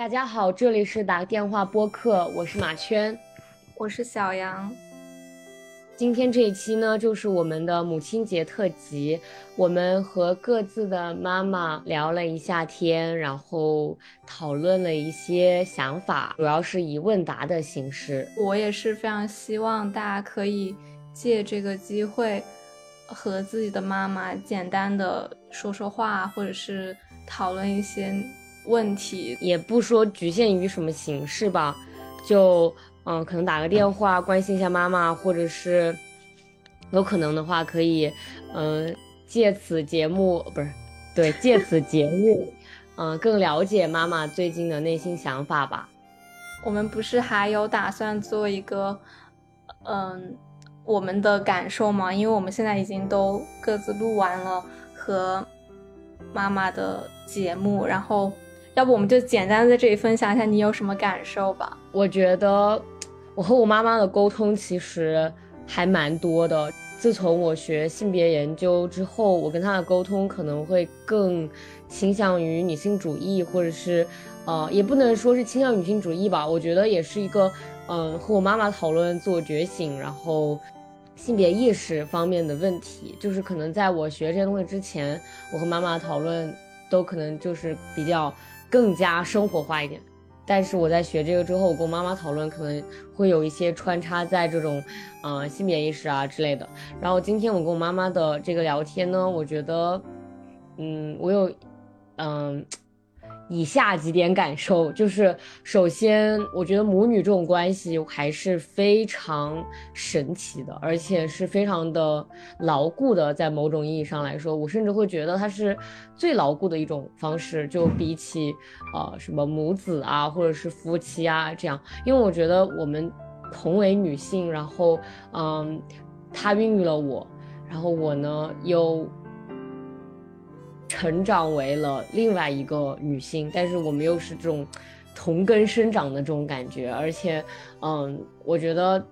大家好，这里是打个电话播客，我是马圈，我是小杨。今天这一期呢，就是我们的母亲节特辑，我们和各自的妈妈聊了一下天，然后讨论了一些想法，主要是以问答的形式。我也是非常希望大家可以借这个机会和自己的妈妈简单的说说话，或者是讨论一些问题，也不说局限于什么形式吧，就。嗯，可能打个电话关心一下妈妈，或者是有可能的话，可以，嗯，借此节目不是，对，借此节目，嗯，更了解妈妈最近的内心想法吧。我们不是还有打算做一个，嗯，我们的感受吗？因为我们现在已经都各自录完了和妈妈的节目，然后。要不我们就简单的在这里分享一下你有什么感受吧。我觉得我和我妈妈的沟通其实还蛮多的。自从我学性别研究之后，我跟她的沟通可能会更倾向于女性主义，或者是呃，也不能说是倾向女性主义吧。我觉得也是一个嗯，和我妈妈讨论自我觉醒，然后性别意识方面的问题。就是可能在我学这些东西之前，我和妈妈讨论都可能就是比较。更加生活化一点，但是我在学这个之后，我跟我妈妈讨论，可能会有一些穿插在这种，呃，性别意识啊之类的。然后今天我跟我妈妈的这个聊天呢，我觉得，嗯，我有，嗯。以下几点感受，就是首先，我觉得母女这种关系还是非常神奇的，而且是非常的牢固的。在某种意义上来说，我甚至会觉得它是最牢固的一种方式，就比起呃什么母子啊，或者是夫妻啊这样。因为我觉得我们同为女性，然后嗯，她孕育了我，然后我呢又。成长为了另外一个女性，但是我们又是这种同根生长的这种感觉，而且，嗯，我觉得。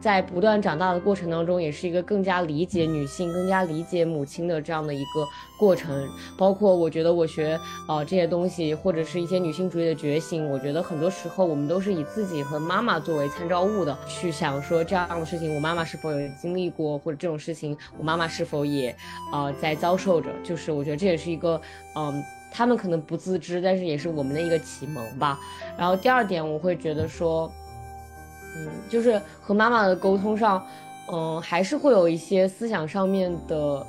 在不断长大的过程当中，也是一个更加理解女性、更加理解母亲的这样的一个过程。包括我觉得我学啊这些东西，或者是一些女性主义的觉醒，我觉得很多时候我们都是以自己和妈妈作为参照物的，去想说这样的事情我妈妈是否有经历过，或者这种事情我妈妈是否也啊在遭受着。就是我觉得这也是一个嗯，他们可能不自知，但是也是我们的一个启蒙吧。然后第二点，我会觉得说。嗯，就是和妈妈的沟通上，嗯，还是会有一些思想上面的，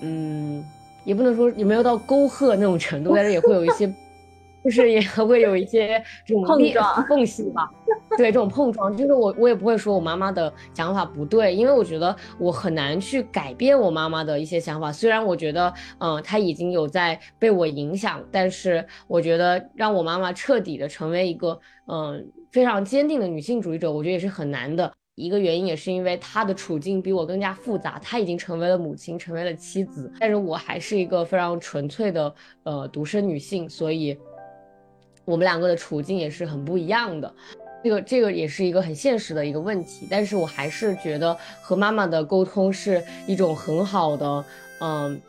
嗯，也不能说也没有到沟壑那种程度，但是也会有一些，就是也会有一些这种碰撞缝隙吧。对，这种碰撞，就是我我也不会说我妈妈的想法不对，因为我觉得我很难去改变我妈妈的一些想法。虽然我觉得，嗯，她已经有在被我影响，但是我觉得让我妈妈彻底的成为一个，嗯。非常坚定的女性主义者，我觉得也是很难的一个原因，也是因为她的处境比我更加复杂。她已经成为了母亲，成为了妻子，但是我还是一个非常纯粹的呃独生女性，所以我们两个的处境也是很不一样的。这个这个也是一个很现实的一个问题，但是我还是觉得和妈妈的沟通是一种很好的，嗯。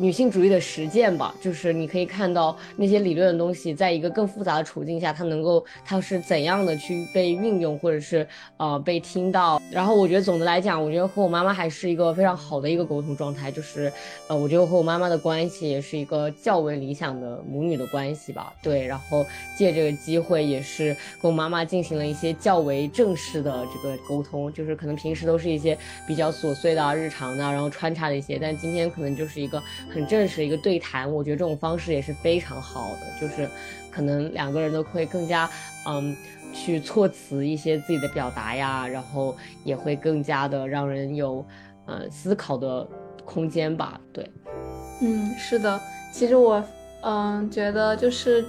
女性主义的实践吧，就是你可以看到那些理论的东西，在一个更复杂的处境下，它能够它是怎样的去被运用，或者是呃被听到。然后我觉得总的来讲，我觉得和我妈妈还是一个非常好的一个沟通状态，就是呃，我觉得和我妈妈的关系也是一个较为理想的母女的关系吧。对，然后借这个机会，也是跟我妈妈进行了一些较为正式的这个沟通，就是可能平时都是一些比较琐碎的日常的，然后穿插的一些，但今天可能就是一个。很正式的一个对谈，我觉得这种方式也是非常好的，就是可能两个人都会更加嗯去措辞一些自己的表达呀，然后也会更加的让人有呃思考的空间吧。对，嗯，是的，其实我嗯觉得就是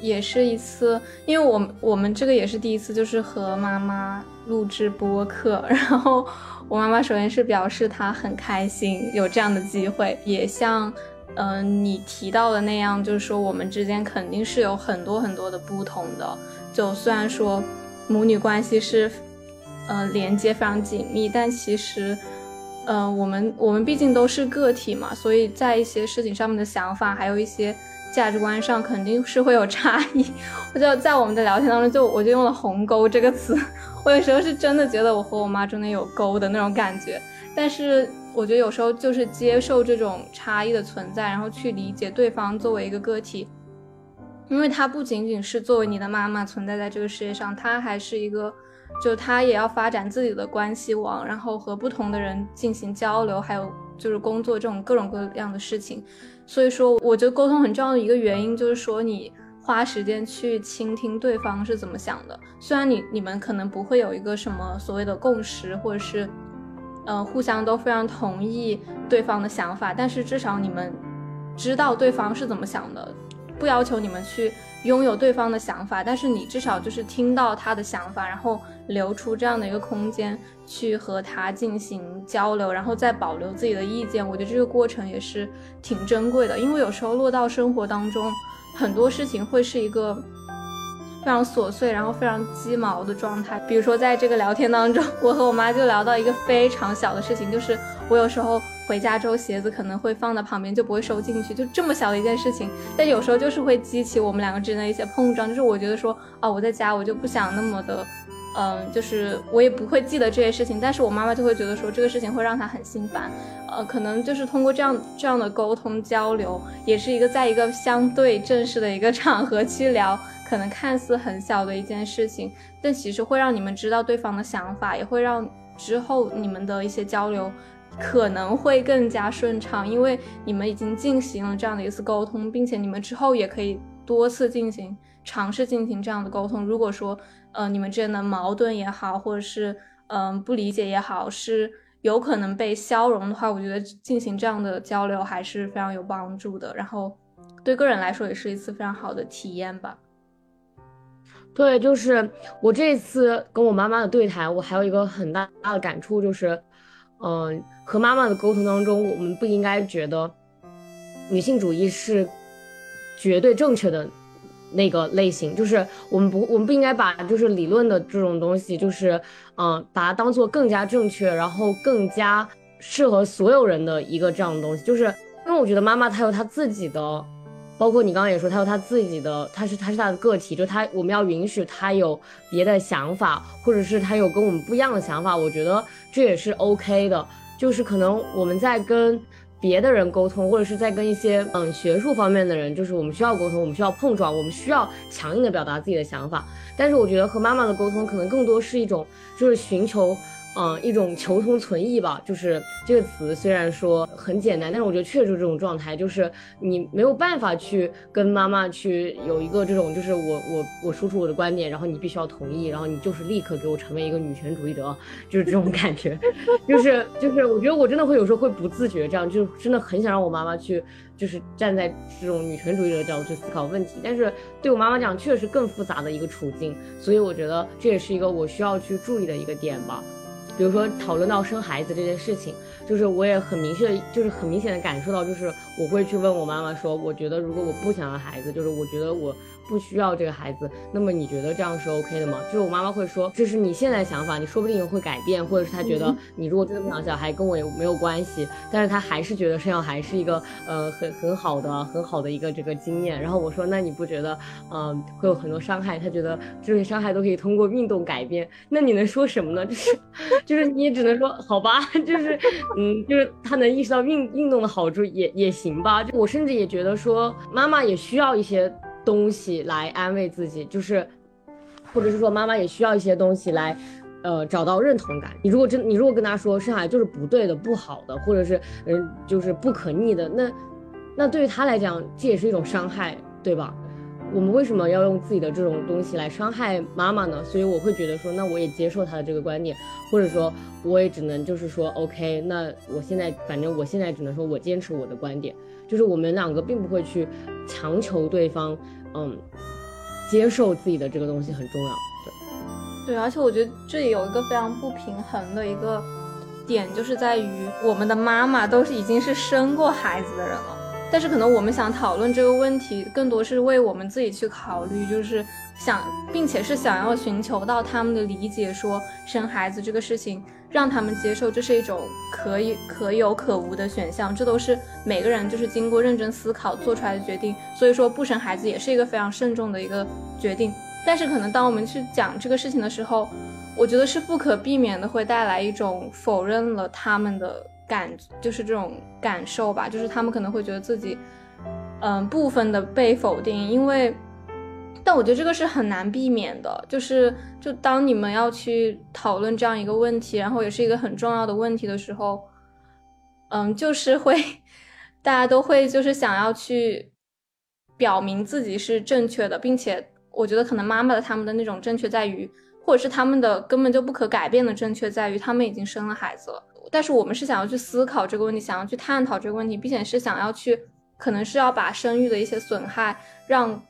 也是一次，因为我我们这个也是第一次，就是和妈妈录制播客，然后。我妈妈首先是表示她很开心有这样的机会，也像，嗯，你提到的那样，就是说我们之间肯定是有很多很多的不同的。就虽然说母女关系是，呃，连接非常紧密，但其实，呃，我们我们毕竟都是个体嘛，所以在一些事情上面的想法，还有一些价值观上肯定是会有差异。我就在我们的聊天当中，就我就用了“鸿沟”这个词。我有时候是真的觉得我和我妈中间有沟的那种感觉，但是我觉得有时候就是接受这种差异的存在，然后去理解对方作为一个个体，因为她不仅仅是作为你的妈妈存在在这个世界上，她还是一个。就他也要发展自己的关系网，然后和不同的人进行交流，还有就是工作这种各种各样的事情。所以说，我觉得沟通很重要的一个原因就是说，你花时间去倾听对方是怎么想的。虽然你你们可能不会有一个什么所谓的共识，或者是，呃，互相都非常同意对方的想法，但是至少你们知道对方是怎么想的。不要求你们去拥有对方的想法，但是你至少就是听到他的想法，然后留出这样的一个空间去和他进行交流，然后再保留自己的意见。我觉得这个过程也是挺珍贵的，因为有时候落到生活当中，很多事情会是一个非常琐碎，然后非常鸡毛的状态。比如说在这个聊天当中，我和我妈就聊到一个非常小的事情，就是我有时候。回家之后，鞋子可能会放在旁边，就不会收进去，就这么小的一件事情，但有时候就是会激起我们两个之间的一些碰撞。就是我觉得说，啊，我在家我就不想那么的，嗯，就是我也不会记得这些事情，但是我妈妈就会觉得说这个事情会让她很心烦，呃，可能就是通过这样这样的沟通交流，也是一个在一个相对正式的一个场合去聊，可能看似很小的一件事情，但其实会让你们知道对方的想法，也会让之后你们的一些交流。可能会更加顺畅，因为你们已经进行了这样的一次沟通，并且你们之后也可以多次进行尝试进行这样的沟通。如果说，呃，你们之间的矛盾也好，或者是嗯不理解也好，是有可能被消融的话，我觉得进行这样的交流还是非常有帮助的。然后，对个人来说也是一次非常好的体验吧。对，就是我这次跟我妈妈的对谈，我还有一个很大的感触就是。嗯，和妈妈的沟通当中，我们不应该觉得女性主义是绝对正确的那个类型，就是我们不，我们不应该把就是理论的这种东西，就是嗯，把它当做更加正确，然后更加适合所有人的一个这样的东西，就是因为我觉得妈妈她有她自己的。包括你刚刚也说，他有他自己的，他是他是他的个体，就他我们要允许他有别的想法，或者是他有跟我们不一样的想法，我觉得这也是 OK 的。就是可能我们在跟别的人沟通，或者是在跟一些嗯学术方面的人，就是我们需要沟通，我们需要碰撞，我们需要强硬的表达自己的想法。但是我觉得和妈妈的沟通，可能更多是一种就是寻求。嗯，一种求同存异吧，就是这个词虽然说很简单，但是我觉得确实这种状态，就是你没有办法去跟妈妈去有一个这种，就是我我我输出我的观点，然后你必须要同意，然后你就是立刻给我成为一个女权主义者，就是这种感觉，就是就是我觉得我真的会有时候会不自觉这样，就真的很想让我妈妈去，就是站在这种女权主义者的角度去思考问题，但是对我妈妈讲确实更复杂的一个处境，所以我觉得这也是一个我需要去注意的一个点吧。比如说讨论到生孩子这件事情，就是我也很明确，就是很明显的感受到，就是我会去问我妈妈说，我觉得如果我不想要孩子，就是我觉得我。不需要这个孩子，那么你觉得这样是 OK 的吗？就是我妈妈会说，这是你现在想法，你说不定会改变，或者是她觉得你如果真的不想小孩，跟我也没有关系，但是她还是觉得生小孩是一个呃很很好的很好的一个这个经验。然后我说，那你不觉得嗯会有很多伤害？她觉得这些伤害都可以通过运动改变。那你能说什么呢？就是就是你也只能说好吧，就是嗯就是她能意识到运运动的好处也也行吧。就我甚至也觉得说妈妈也需要一些。东西来安慰自己，就是，或者是说妈妈也需要一些东西来，呃，找到认同感。你如果真，你如果跟他说生孩子就是不对的、不好的，或者是嗯，就是不可逆的，那，那对于他来讲，这也是一种伤害，对吧？我们为什么要用自己的这种东西来伤害妈妈呢？所以我会觉得说，那我也接受他的这个观点，或者说我也只能就是说，OK，那我现在反正我现在只能说我坚持我的观点。就是我们两个并不会去强求对方，嗯，接受自己的这个东西很重要，对，对，而且我觉得这里有一个非常不平衡的一个点，就是在于我们的妈妈都是已经是生过孩子的人了。但是可能我们想讨论这个问题，更多是为我们自己去考虑，就是想，并且是想要寻求到他们的理解，说生孩子这个事情让他们接受，这是一种可以可有可无的选项，这都是每个人就是经过认真思考做出来的决定。所以说不生孩子也是一个非常慎重的一个决定。但是可能当我们去讲这个事情的时候，我觉得是不可避免的会带来一种否认了他们的。感就是这种感受吧，就是他们可能会觉得自己，嗯，部分的被否定，因为，但我觉得这个是很难避免的，就是就当你们要去讨论这样一个问题，然后也是一个很重要的问题的时候，嗯，就是会大家都会就是想要去表明自己是正确的，并且我觉得可能妈妈的他们的那种正确在于，或者是他们的根本就不可改变的正确在于，他们已经生了孩子了。但是我们是想要去思考这个问题，想要去探讨这个问题，并且是想要去，可能是要把生育的一些损害让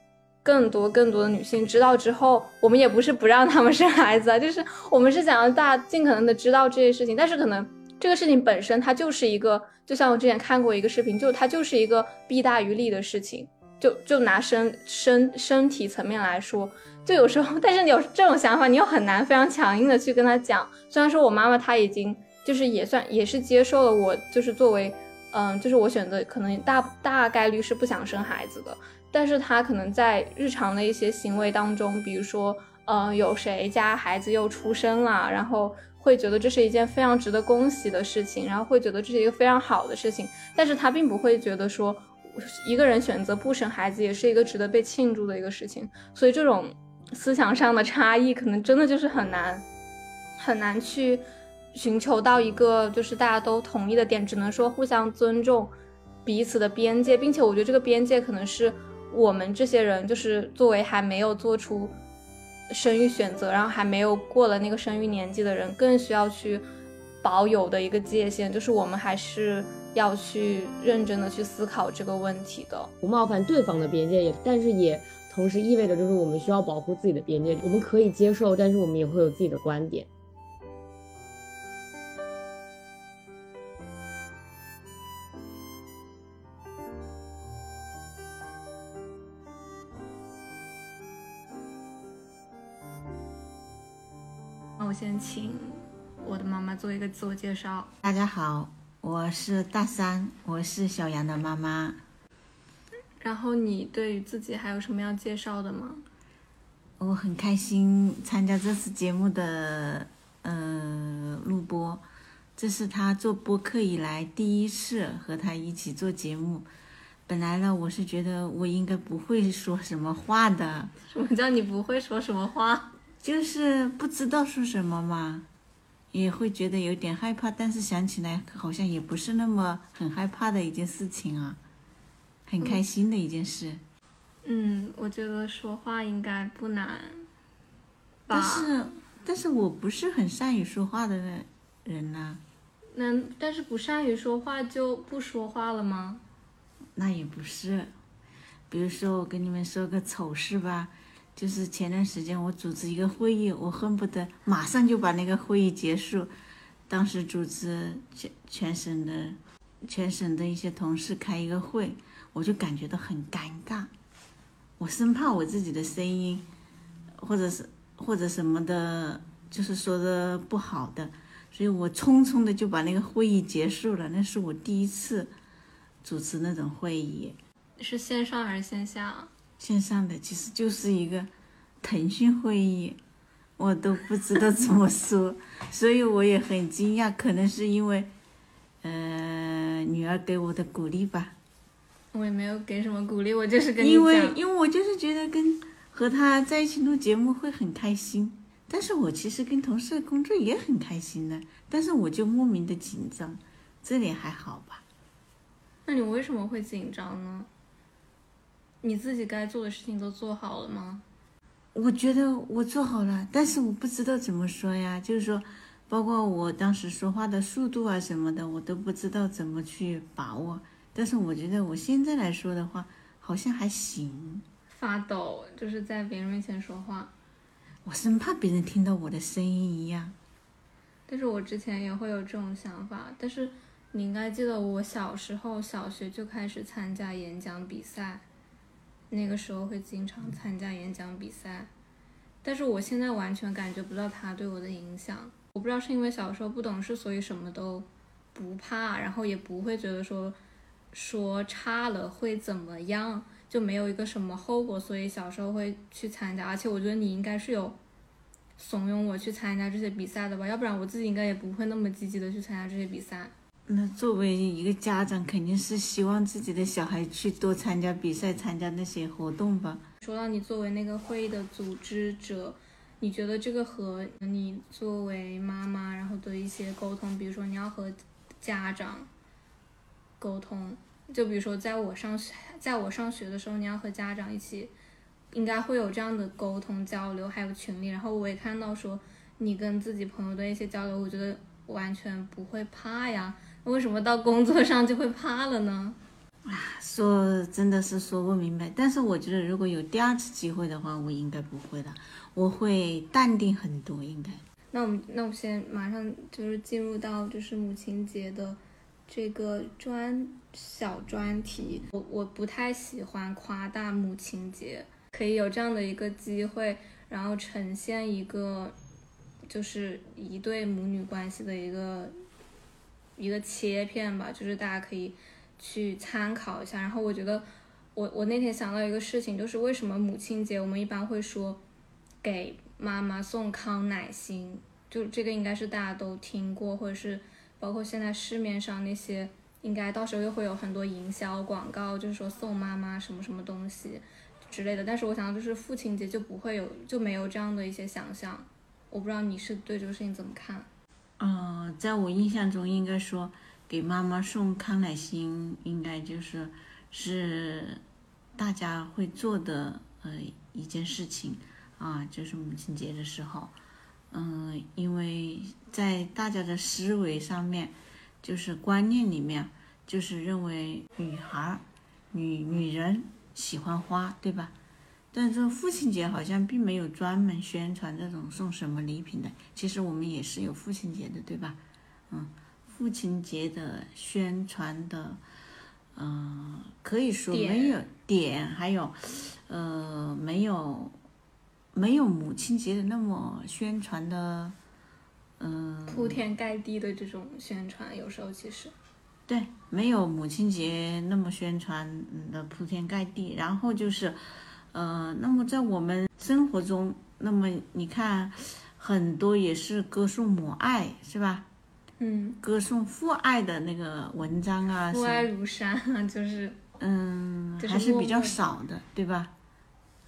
更多更多的女性知道之后，我们也不是不让他们生孩子啊，就是我们是想要大家尽可能的知道这些事情。但是可能这个事情本身它就是一个，就像我之前看过一个视频，就它就是一个弊大于利的事情。就就拿身身身体层面来说，就有时候，但是你有这种想法，你又很难非常强硬的去跟他讲。虽然说我妈妈她已经。就是也算也是接受了我，就是作为，嗯，就是我选择可能大大概率是不想生孩子的，但是他可能在日常的一些行为当中，比如说，嗯，有谁家孩子又出生了，然后会觉得这是一件非常值得恭喜的事情，然后会觉得这是一个非常好的事情，但是他并不会觉得说一个人选择不生孩子也是一个值得被庆祝的一个事情，所以这种思想上的差异可能真的就是很难很难去。寻求到一个就是大家都同意的点，只能说互相尊重彼此的边界，并且我觉得这个边界可能是我们这些人，就是作为还没有做出生育选择，然后还没有过了那个生育年纪的人，更需要去保有的一个界限，就是我们还是要去认真的去思考这个问题的，不冒犯对方的边界，也但是也同时意味着就是我们需要保护自己的边界，我们可以接受，但是我们也会有自己的观点。先请我的妈妈做一个自我介绍。大家好，我是大三，我是小杨的妈妈。然后你对于自己还有什么要介绍的吗？我很开心参加这次节目的呃录播，这是他做播客以来第一次和他一起做节目。本来呢，我是觉得我应该不会说什么话的。什么叫你不会说什么话？就是不知道说什么嘛，也会觉得有点害怕，但是想起来好像也不是那么很害怕的一件事情啊，很开心的一件事。嗯，我觉得说话应该不难。但是，但是我不是很善于说话的人呐。那但是不善于说话就不说话了吗？那也不是，比如说我跟你们说个丑事吧。就是前段时间我组织一个会议，我恨不得马上就把那个会议结束。当时组织全全省的全省的一些同事开一个会，我就感觉到很尴尬，我生怕我自己的声音，或者是或者什么的，就是说的不好的，所以我匆匆的就把那个会议结束了。那是我第一次主持那种会议，是线上还是线下？线上的其实就是一个腾讯会议，我都不知道怎么说，所以我也很惊讶，可能是因为，呃，女儿给我的鼓励吧。我也没有给什么鼓励，我就是跟你讲。因为因为我就是觉得跟和他在一起录节目会很开心，但是我其实跟同事工作也很开心的，但是我就莫名的紧张，这点还好吧？那你为什么会紧张呢？你自己该做的事情都做好了吗？我觉得我做好了，但是我不知道怎么说呀。就是说，包括我当时说话的速度啊什么的，我都不知道怎么去把握。但是我觉得我现在来说的话，好像还行。发抖，就是在别人面前说话，我生怕别人听到我的声音一样。但是我之前也会有这种想法，但是你应该记得我小时候小学就开始参加演讲比赛，那个时候会经常参加演讲比赛，但是我现在完全感觉不到他对我的影响。我不知道是因为小时候不懂事，所以什么都不怕，然后也不会觉得说说差了会怎么样，就没有一个什么后果，所以小时候会去参加。而且我觉得你应该是有怂恿我去参加这些比赛的吧，要不然我自己应该也不会那么积极的去参加这些比赛。那作为一个家长，肯定是希望自己的小孩去多参加比赛，参加那些活动吧。说到你作为那个会议的组织者，你觉得这个和你作为妈妈然后的一些沟通，比如说你要和家长沟通，就比如说在我上学，在我上学的时候，你要和家长一起，应该会有这样的沟通交流，还有群里。然后我也看到说你跟自己朋友的一些交流，我觉得完全不会怕呀。为什么到工作上就会怕了呢？啊说真的是说不明白，但是我觉得如果有第二次机会的话，我应该不会了，我会淡定很多，应该。那我们那我们先马上就是进入到就是母亲节的这个专小专题。我我不太喜欢夸大母亲节，可以有这样的一个机会，然后呈现一个就是一对母女关系的一个。一个切片吧，就是大家可以去参考一下。然后我觉得，我我那天想到一个事情，就是为什么母亲节我们一般会说给妈妈送康乃馨，就这个应该是大家都听过，或者是包括现在市面上那些，应该到时候又会有很多营销广告，就是说送妈妈什么什么东西之类的。但是我想到就是父亲节就不会有，就没有这样的一些想象。我不知道你是对这个事情怎么看？嗯，在我印象中，应该说给妈妈送康乃馨，应该就是是大家会做的呃一件事情啊，就是母亲节的时候，嗯，因为在大家的思维上面，就是观念里面，就是认为女孩、女女人喜欢花，对吧？但是父亲节好像并没有专门宣传这种送什么礼品的。其实我们也是有父亲节的，对吧？嗯，父亲节的宣传的，嗯，可以说没有点，还有，呃，没有没有母亲节的那么宣传的，嗯，铺天盖地的这种宣传，有时候其实对，没有母亲节那么宣传的铺天盖地。然后就是。呃，那么在我们生活中，那么你看，很多也是歌颂母爱，是吧？嗯，歌颂父爱的那个文章啊，父爱如山啊，就是嗯，还是比较少的，对吧？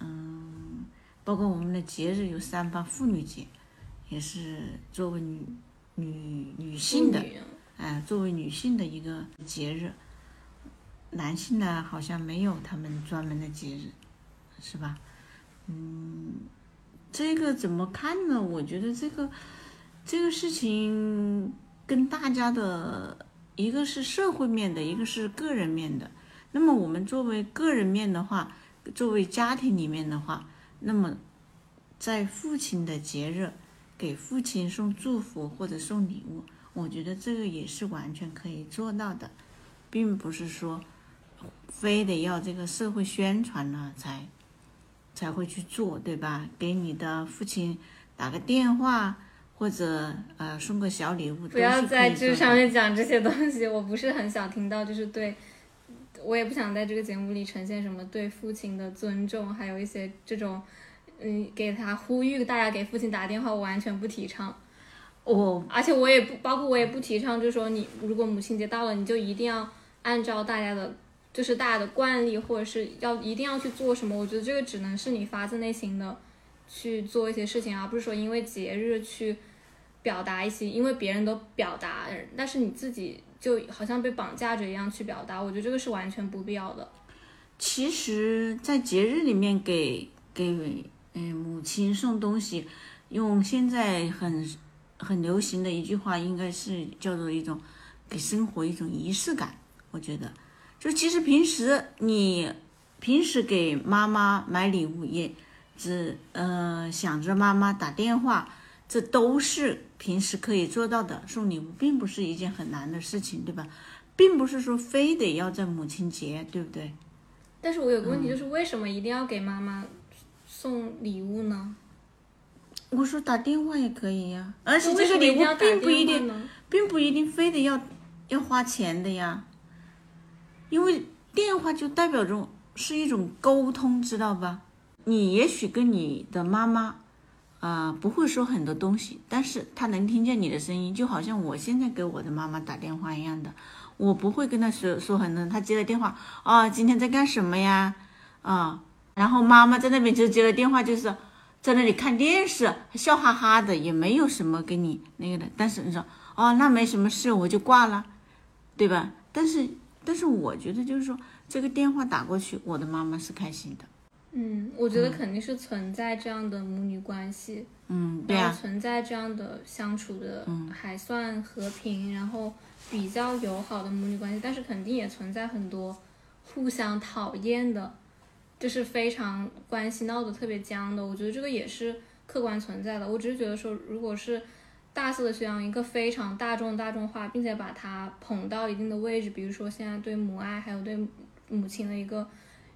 嗯，包括我们的节日有三八妇女节，也是作为女女女性的，哎，作为女性的一个节日，男性呢好像没有他们专门的节日。是吧？嗯，这个怎么看呢？我觉得这个这个事情跟大家的一个是社会面的，一个是个人面的。那么我们作为个人面的话，作为家庭里面的话，那么在父亲的节日给父亲送祝福或者送礼物，我觉得这个也是完全可以做到的，并不是说非得要这个社会宣传了才。才会去做，对吧？给你的父亲打个电话，或者呃送个小礼物。不要在这上面讲这些东西，我不是很想听到。就是对，我也不想在这个节目里呈现什么对父亲的尊重，还有一些这种，嗯，给他呼吁大家给父亲打电话，我完全不提倡。我，而且我也不，包括我也不提倡，就是说你如果母亲节到了，你就一定要按照大家的。就是大家的惯例，或者是要一定要去做什么？我觉得这个只能是你发自内心的去做一些事情，而不是说因为节日去表达一些，因为别人都表达，但是你自己就好像被绑架着一样去表达。我觉得这个是完全不必要的。其实，在节日里面给给嗯母亲送东西，用现在很很流行的一句话，应该是叫做一种给生活一种仪式感。我觉得。就其实平时你平时给妈妈买礼物，也只呃想着妈妈打电话，这都是平时可以做到的。送礼物并不是一件很难的事情，对吧？并不是说非得要在母亲节，对不对？但是我有个问题，就是为什么一定要给妈妈送礼物呢？我说打电话也可以呀，而且这个礼物并不一定？并不一定非得要要花钱的呀，因为电话就代表着是一种沟通，知道吧？你也许跟你的妈妈，啊、不会说很多东西，但是她能听见你的声音，就好像我现在给我的妈妈打电话一样的，我不会跟她说说很多，她接了电话啊，今天在干什么呀？啊，然后妈妈在那边就接了电话，就是在那里看电视，笑哈哈的，也没有什么跟你那个的。但是你说哦，那没什么事，我就挂了，对吧？但是但是我觉得就是说，这个电话打过去，我的妈妈是开心的。嗯，我觉得肯定是存在这样的母女关系，嗯，对啊，存在这样的相处的还算和平，然后比较友好的母女关系，但是肯定也存在很多互相讨厌的，就是非常关系闹得特别僵的。我觉得这个也是客观存在的。我只是觉得说，如果是大肆的宣扬一个非常大众大众化，并且把它捧到一定的位置，比如说现在对母爱还有对母亲的一个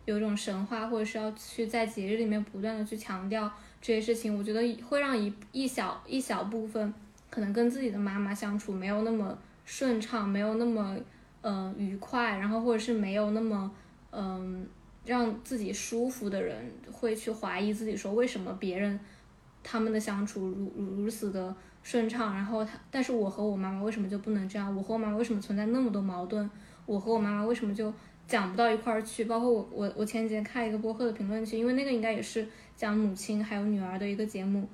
有一种神话，或者是要去在节日里面不断的去强调这些事情，我觉得会让一一小一小部分可能跟自己的妈妈相处没有那么顺畅，没有那么呃愉快，然后或者是没有那么嗯、让自己舒服的人，会去怀疑自己说为什么别人他们的相处如如此的顺畅，然后他但是我和我妈妈为什么就不能这样？我和我妈妈为什么存在那么多矛盾？我和我妈妈为什么就讲不到一块儿去？包括我我我前几天看一个播客的评论区，因为那个应该也是讲母亲还有女儿的一个节目，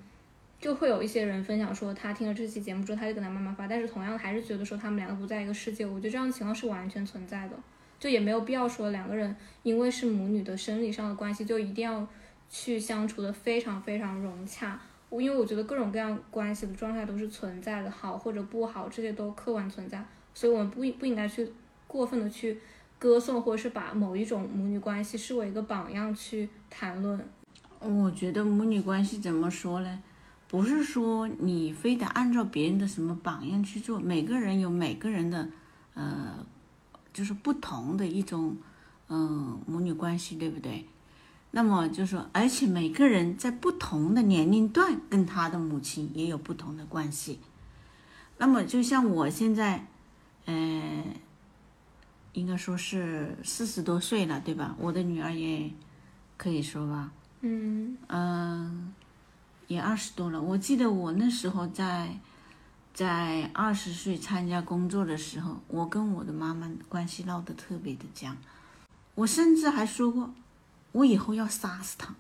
就会有一些人分享说，他听了这期节目之后，他就跟他妈妈发，但是同样还是觉得说他们两个不在一个世界。我觉得这样的情况是完全存在的，就也没有必要说两个人因为是母女的生理上的关系，就一定要去相处的非常非常融洽。我因为我觉得各种各样关系的状态都是存在的，好或者不好，这些都客观存在，所以我们不不应该去过分的去歌颂，或者是把某一种母女关系视为一个榜样去谈论。我觉得母女关系怎么说呢？不是说你非得按照别人的什么榜样去做，每个人有每个人的，呃，就是不同的一种，嗯、母女关系，对不对？那么就说，而且每个人在不同的年龄段跟他的母亲也有不同的关系。那么就像我现在，呃，应该说是四十多岁了，对吧？我的女儿也可以说吧，嗯嗯，也二十多了。我记得我那时候在在二十岁参加工作的时候，我跟我的妈妈关系闹得特别的僵。我甚至还说过，我以后要杀死他。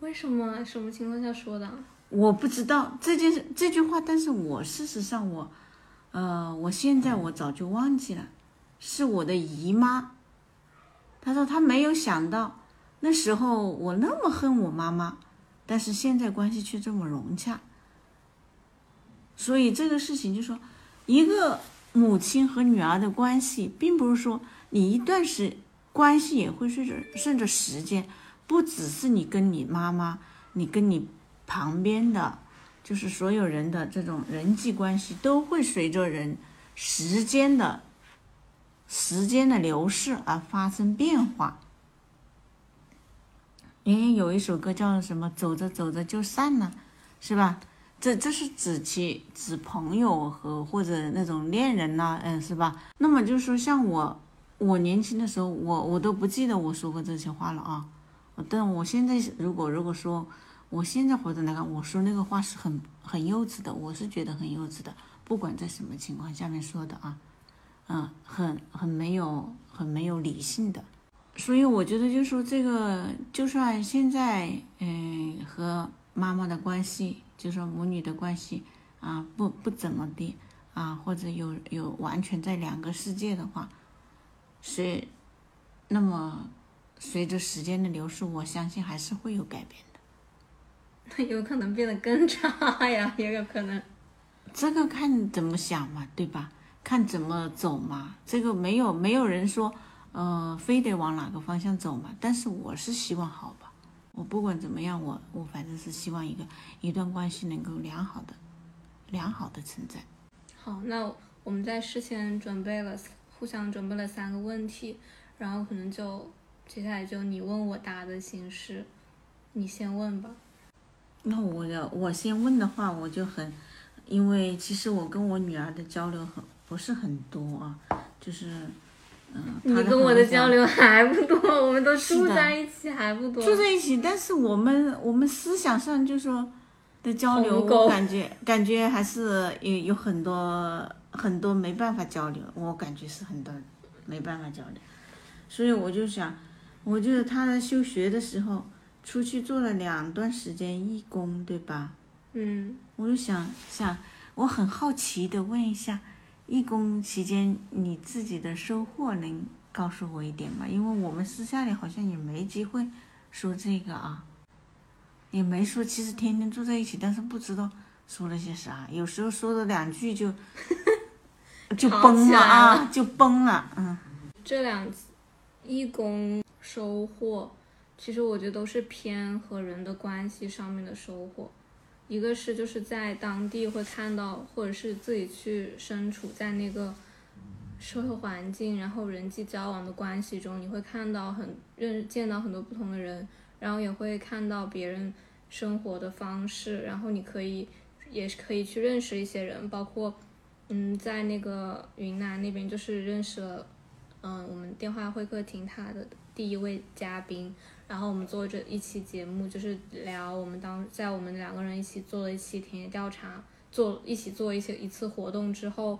为什么？什么情况下说的？我不知道这件事这句话，但是我事实上我，呃，我现在我早就忘记了，是我的姨妈。她说她没有想到那时候我那么恨我妈妈，但是现在关系却这么融洽。所以这个事情就说，一个母亲和女儿的关系，并不是说你一段时关系也会随着顺着时间，不只是你跟你妈妈，你跟你旁边的，就是所有人的这种人际关系，都会随着人时间的时间的流逝而发生变化。诶，有一首歌叫什么？走着走着就散了，是吧？这这是指其指朋友和或者那种恋人呐、嗯，是吧？那么就是说，像我，我年轻的时候，我我都不记得我说过这些话了啊。但我现在如果如果说，我现在回头来看，我说那个话是很很幼稚的，我是觉得很幼稚的，不管在什么情况下面说的啊，嗯，很很没有很没有理性的。所以我觉得，就说这个，就算现在，嗯，和妈妈的关系，就说母女的关系啊，不不怎么的啊，或者有有完全在两个世界的话，随那么随着时间的流逝，我相信还是会有改变的。那 有可能变得更差呀，也有可能。这个看怎么想嘛，对吧？看怎么走嘛。这个没有没有人说，呃，非得往哪个方向走嘛。但是我是希望好吧，我不管怎么样，我我反正是希望一个一段关系能够良好的、良好的存在。好，那我们在事先准备了，互相准备了三个问题，然后可能就接下来就你问我答的形式，你先问吧。那我要我先问的话，我就很，因为其实我跟我女儿的交流很不是很多啊，就是，嗯、你跟我的交流还不多，我们都住在一起还不多。住在一起，但是我们我们思想上就说的交流，感觉感觉还是有有很多很多没办法交流，我感觉是很多没办法交流，所以我就想，我觉得他在休学的时候出去做了两段时间义工，对吧？嗯，我就想想，我很好奇的问一下，义工期间你自己的收获能告诉我一点吗？因为我们私下里好像也没机会说这个啊，也没说，其实天天住在一起，但是不知道说了些啥，有时候说了两句就就崩了啊，就崩了，嗯这两次义工收获，其实我觉得都是偏和人的关系上面的收获。一个是就是在当地会看到，或者是自己去身处在那个社会环境，然后人际交往的关系中，你会看到很认见到很多不同的人，然后也会看到别人生活的方式，然后你可以也是可以去认识一些人，包括嗯，在那个云南那边就是认识了。嗯，我们电话会客厅他的第一位嘉宾，然后我们做这一期节目，就是聊我们当在我们两个人一起做了一期田野调查，做一起做一些一次活动之后，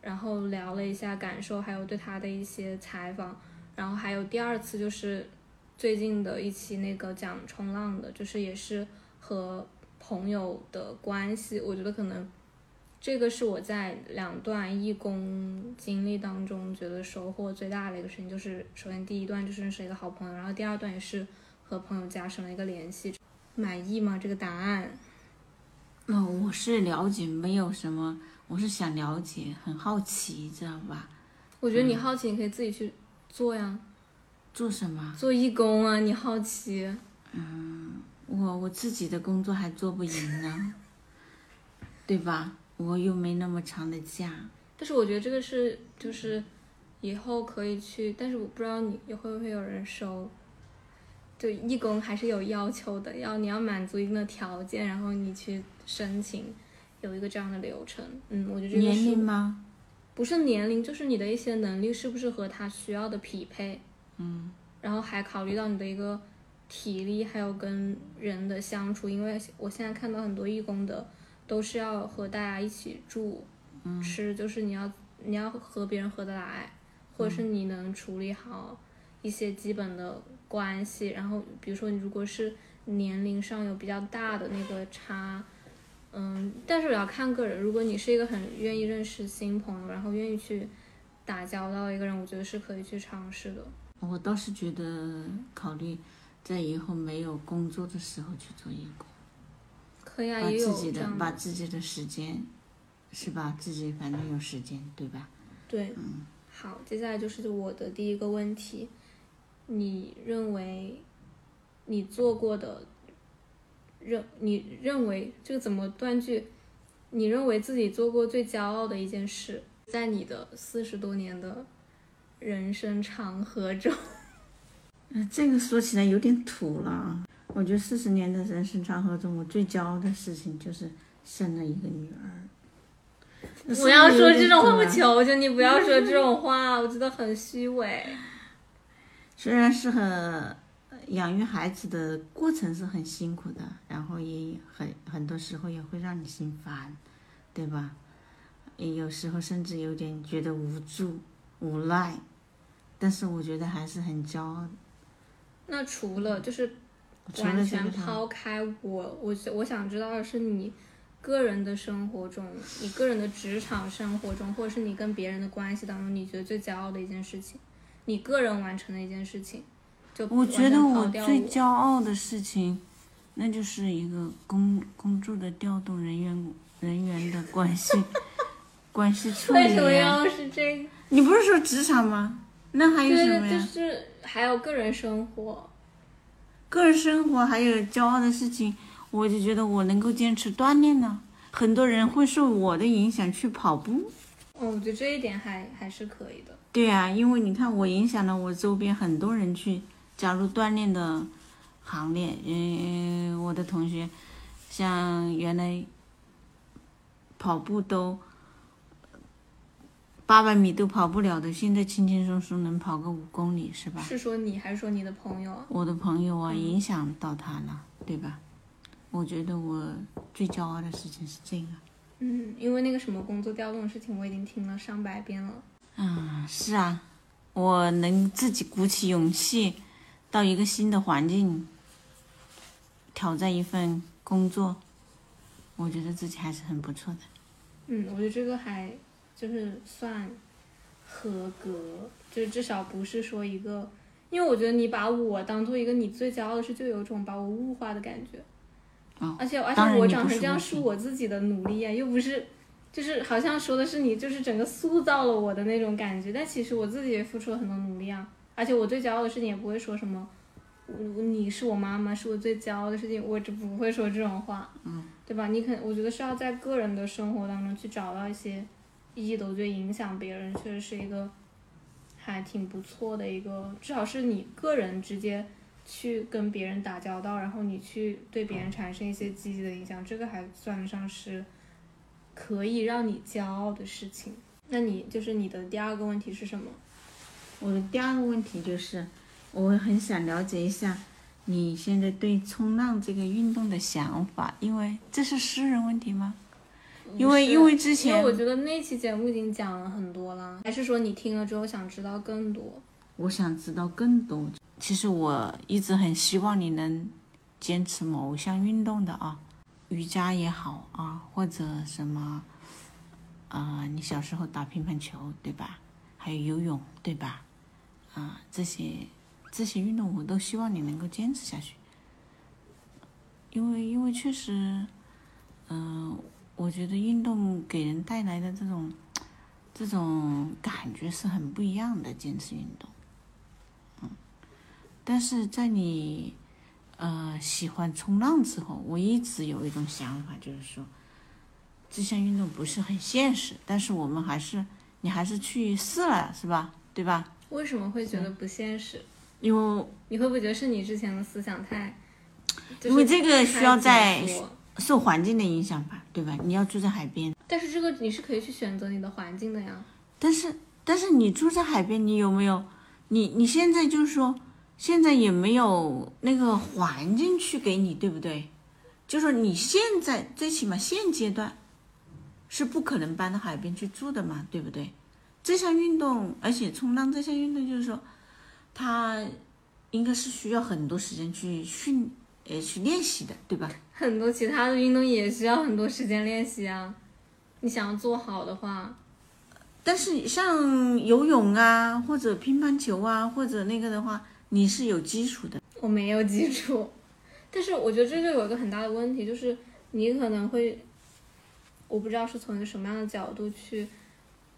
然后聊了一下感受，还有对他的一些采访，然后还有第二次就是最近的一期那个讲冲浪的，就是也是和朋友的关系，我觉得可能。这个是我在两段义工经历当中觉得收获最大的一个事情，就是首先第一段就是认识一个好朋友，然后第二段也是和朋友加深了一个联系。满意吗？这个答案？哦，我是了解，没有什么，我是想了解，很好奇，知道吧？我觉得你好奇，你可以自己去做呀，做什么？做义工啊。你好奇，嗯我我自己的工作还做不赢呢，对吧？我又没那么长的假，但是我觉得这个是就是以后可以去，但是我不知道你也会不会有人收。就，义工还是有要求的，要你要满足一定的条件，然后你去申请，有一个这样的流程。嗯，我觉得这个年是龄吗？不是年龄，就是你的一些能力是不是和他需要的匹配，嗯，然后还考虑到你的一个体力，还有跟人的相处，因为我现在看到很多义工的都是要和大家一起住，嗯吃，就是你要你要和别人合得来，或者是你能处理好一些基本的关系，然后比如说你如果是年龄上有比较大的那个差。嗯，但是我要看个人。如果你是一个很愿意认识新朋友，然后愿意去打交道的一个人，我觉得是可以去尝试的。我倒是觉得考虑在以后没有工作的时候去做义工，可以啊，把自己的把自己的时间，是吧？自己反正有时间，对吧？对，嗯好，接下来就是我的第一个问题，你认为你做过的认你认为这个怎么断句？你认为自己做过最骄傲的一件事，在你的四十多年的人生长河中，嗯，这个说起来有点土了啊。我觉得四十年的人生长河中，我最骄傲的事情就是生了一个女儿。不要说这种话，我求求你不要说这种 话，我觉得很虚伪。虽然是很养育孩子的过程是很辛苦的，然后也很很多时候也会让你心烦，对吧？也有时候甚至有点觉得无助、无奈，但是我觉得还是很骄傲。那除了就是完全抛开我，我我想知道的是你个人的生活中，你个人的职场生活中，或者是你跟别人的关系当中，你觉得最骄傲的一件事情，你个人完成的一件事情，就我觉得我最骄傲的事情，那就是一个工工作的调动人员人员的关系 关系处理为什么。要是这个？你不是说职场吗？那还有什么对，就？是还有个人生活，个人生活还有骄傲的事情，我就觉得我能够坚持锻炼呢。很多人会受我的影响去跑步。哦，我觉得这一点还还是可以的。对呀、因为你看我影响了我周边很多人去加入锻炼的行列。嗯，我的同学，像原来跑步都八百米都跑不了的，现在轻轻松松能跑个五公里，是吧？是说你还是说你的朋友啊？我的朋友啊，影响到他了，对吧？我觉得我最骄傲的事情是这个。嗯，因为那个什么工作调动的事情，我已经听了上百遍了。嗯，是啊，我能自己鼓起勇气到一个新的环境挑战一份工作，我觉得自己还是很不错的。嗯，我觉得这个还就是算合格，就至少不是说一个，因为我觉得你把我当做一个你最骄傲的事，就有一种把我物化的感觉。哦而且而且我长成这样是我自己的努力啊，又不是，就是好像说的是你就是整个塑造了我的那种感觉，但其实我自己也付出了很多努力啊。而且我最骄傲的事情也不会说什么，我你是我妈妈，是我最骄傲的事情，我就不会说这种话，嗯，对吧？你肯我觉得是要在个人的生活当中去找到一些意的，我觉得影响别人确实是一个还挺不错的一个，至少是你个人直接去跟别人打交道，然后你去对别人产生一些积极的影响，这个还算得上是可以让你骄傲的事情。那你就是你的第二个问题是什么？我的第二个问题就是，我很想了解一下你现在对冲浪这个运动的想法，因为这是私人问题吗？因为因为之因前为我觉得那期节目已经讲了很多了，还是说你听了之后想知道更多？我想知道更多。其实我一直很希望你能坚持某项运动的啊，瑜伽也好啊，或者什么，啊、你小时候打乒乓球对吧？还有游泳对吧？啊、这些这些运动我都希望你能够坚持下去。因为因为确实，嗯、我觉得运动给人带来的这种这种感觉是很不一样的，坚持运动。嗯但是在你呃喜欢冲浪之后，我一直有一种想法，就是说这项运动不是很现实，但是我们还是你还是去试了，是吧？对吧？为什么会觉得不现实？因为你会不会觉得是你之前的思想太？就是因为这个需要在受环境的影响吧，对吧？你要住在海边，但是这个你是可以去选择你的环境的呀。但是但是你住在海边，你有没有？你你现在就是说，现在也没有那个环境去给你，对不对？就说你现在最起码现阶段是不可能搬到海边去住的嘛，对不对？这项运动，而且冲浪这项运动，就是说，它应该是需要很多时间去训，呃，去练习的，对吧？很多其他的运动也需要很多时间练习啊。你想要做好的话，但是像游泳啊，或者乒乓球啊，或者那个的话，你是有基础的。我没有基础。但是我觉得这就有一个很大的问题，就是你可能会，我不知道是从一个什么样的角度去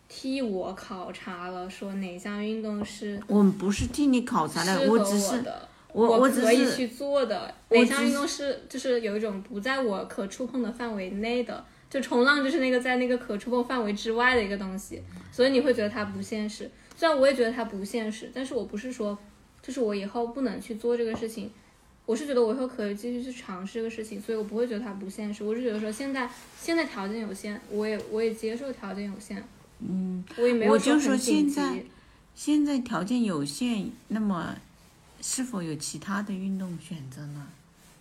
替我考察了，说哪项运动是我们不是替你考察的，我我只是的，我我可以去做的。我项运动是就是有一种不在我可触碰的范围内的，就冲浪就是那个在那个可触碰范围之外的一个东西，所以你会觉得它不现实。虽然我也觉得它不现实，但是我不是说就是我以后不能去做这个事情。我是觉得我以后可以继续去尝试这个事情，所以我不会觉得它不现实。我是觉得说现在现在条件有限，我也我也接受条件有限，嗯，我也没有我就说很紧急。现在现在条件有限，那么是否有其他的运动选择呢？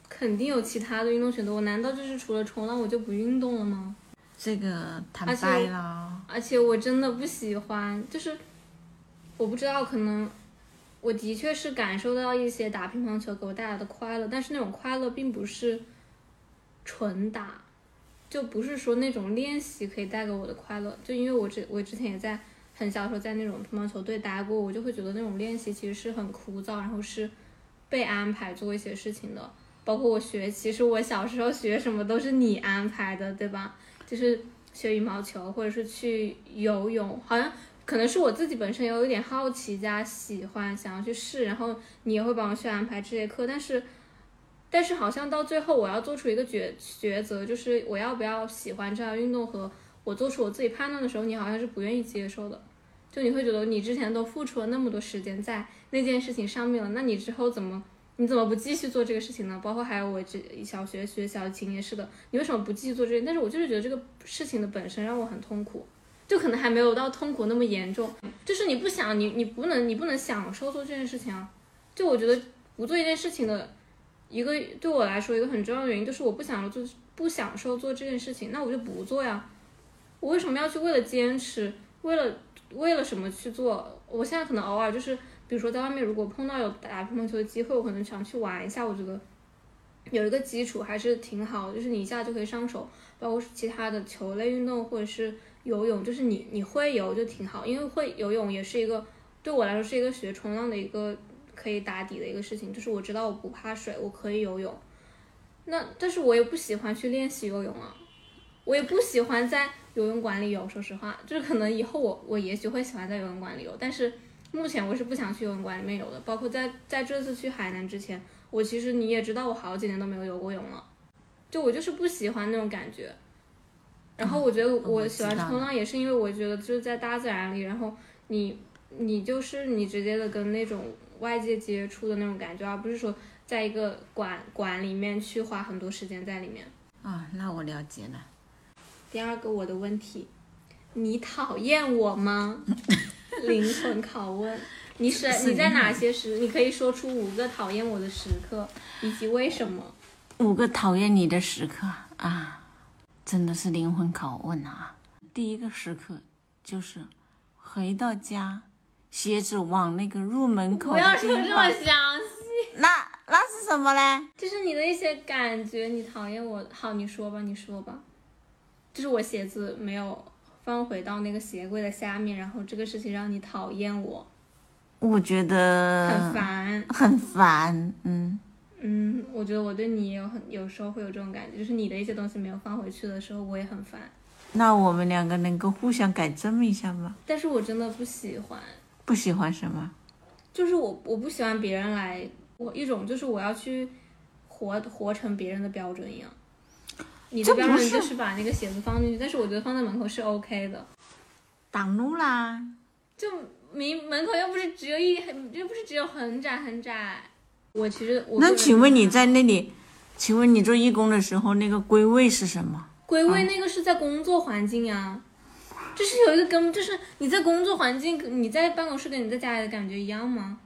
肯定有其他的运动选择，我难道就是除了冲浪我就不运动了吗？这个坦而且白了，而且我真的不喜欢，就是我不知道，可能我的确是感受到一些打乒乓球给我带来的快乐，但是那种快乐并不是纯打，就不是说那种练习可以带给我的快乐。就因为我之我之前也在很小时候在那种乒乓球队待过，我就会觉得那种练习其实是很枯燥，然后是被安排做一些事情的。包括我学，其实我小时候学什么都是你安排的，对吧？就是学羽毛球，或者是去游泳，好像可能是我自己本身有一点好奇加喜欢，想要去试，然后你也会帮我去安排这些课。但是但是好像到最后我要做出一个抉抉择，就是我要不要喜欢这项运动和我做出我自己判断的时候，你好像是不愿意接受的，就你会觉得你之前都付出了那么多时间在那件事情上面了，那你之后怎么你怎么不继续做这个事情呢？包括还有我这小学学小琴也是的，你为什么不继续做这个？但是我就是觉得这个事情的本身让我很痛苦。就可能还没有到痛苦那么严重，就是你不想你你不能你不能享受做这件事情啊。就我觉得不做一件事情的一个对我来说一个很重要的原因就是我不想做不享受做这件事情，那我就不做呀。我为什么要去为了坚持，为了为了什么去做？我现在可能偶尔就是比如说在外面如果碰到有打乒乓球的机会，我可能想去玩一下。我觉得有一个基础还是挺好，就是你一下就可以上手，包括其他的球类运动或者是。游泳就是你你会游就挺好，因为会游泳也是一个对我来说是一个学冲浪的一个可以打底的一个事情，就是我知道我不怕水，我可以游泳。那但是我也不喜欢去练习游泳啊，我也不喜欢在游泳馆里游。说实话，就是可能以后我我也许会喜欢在游泳馆里游，但是目前我是不想去游泳馆里面游的。包括在在这次去海南之前，我其实你也知道，我好几年都没有游过泳了，就我就是不喜欢那种感觉。然后我觉得我喜欢冲浪也是因为我觉得就是在大自然里，然后你你就是你直接的跟那种外界接触的那种感觉，而不是说在一个馆馆里面去花很多时间在里面。啊，那我了解了。第二个我的问题，你讨厌我吗？灵魂拷问。你是你在哪些时？你可以说出五个讨厌我的时刻，以及为什么？五个讨厌你的时刻啊。真的是灵魂拷问啊！第一个时刻就是回到家，鞋子往那个入门口。不要说这么详细。那那是什么嘞？就是你的一些感觉，你讨厌我。好，你说吧，你说吧。就是我鞋子没有放回到那个鞋柜的下面，然后这个事情让你讨厌我。我觉得很烦，很烦，嗯。嗯，我觉得我对你也有很有时候会有这种感觉，就是你的一些东西没有放回去的时候，我也很烦。那我们两个能够互相改正一下吗？但是我真的不喜欢。不喜欢什么？就是我我不喜欢别人来，我一种就是我要去活活成别人的标准一样。你的标准就是把那个鞋子放进去，但是我觉得放在门口是 OK 的。挡路啦！就明门口又不是只有一，又不是只有很窄很窄。我其实我，那请问你在那里，请问你做义工的时候，那个归位是什么？归位那个是在工作环境呀，就是有一个根，就是你在工作环境，你在办公室跟你在家里的感觉一样吗？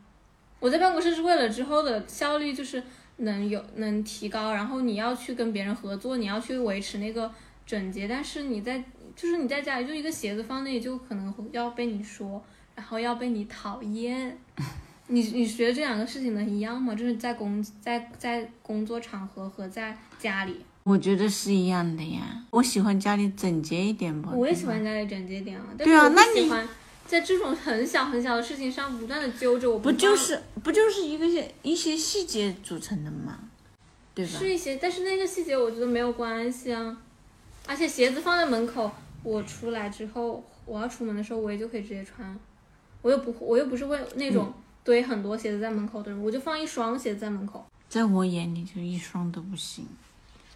我在办公室是为了之后的效率，就是能有能提高，然后你要去跟别人合作，你要去维持那个整洁，但是你在就是你在家里就一个鞋子放那里，就可能要被你说，然后要被你讨厌。你你觉得这两个事情能一样吗？就是在工在在工作场合和在家里，我觉得是一样的呀。我喜欢家里整洁一点吧。我也喜欢家里整洁点啊。对啊，那你喜欢在这种很小很小的事情上不断的揪着我。不就是不就是一个些一些细节组成的吗？对吧？是一些，但是那个细节我觉得没有关系啊。而且鞋子放在门口，我出来之后，我要出门的时候，我也就可以直接穿。我又不我又不是会那种。堆很多鞋子在门口的人，我就放一双鞋子在门口。在我眼里，就一双都不行。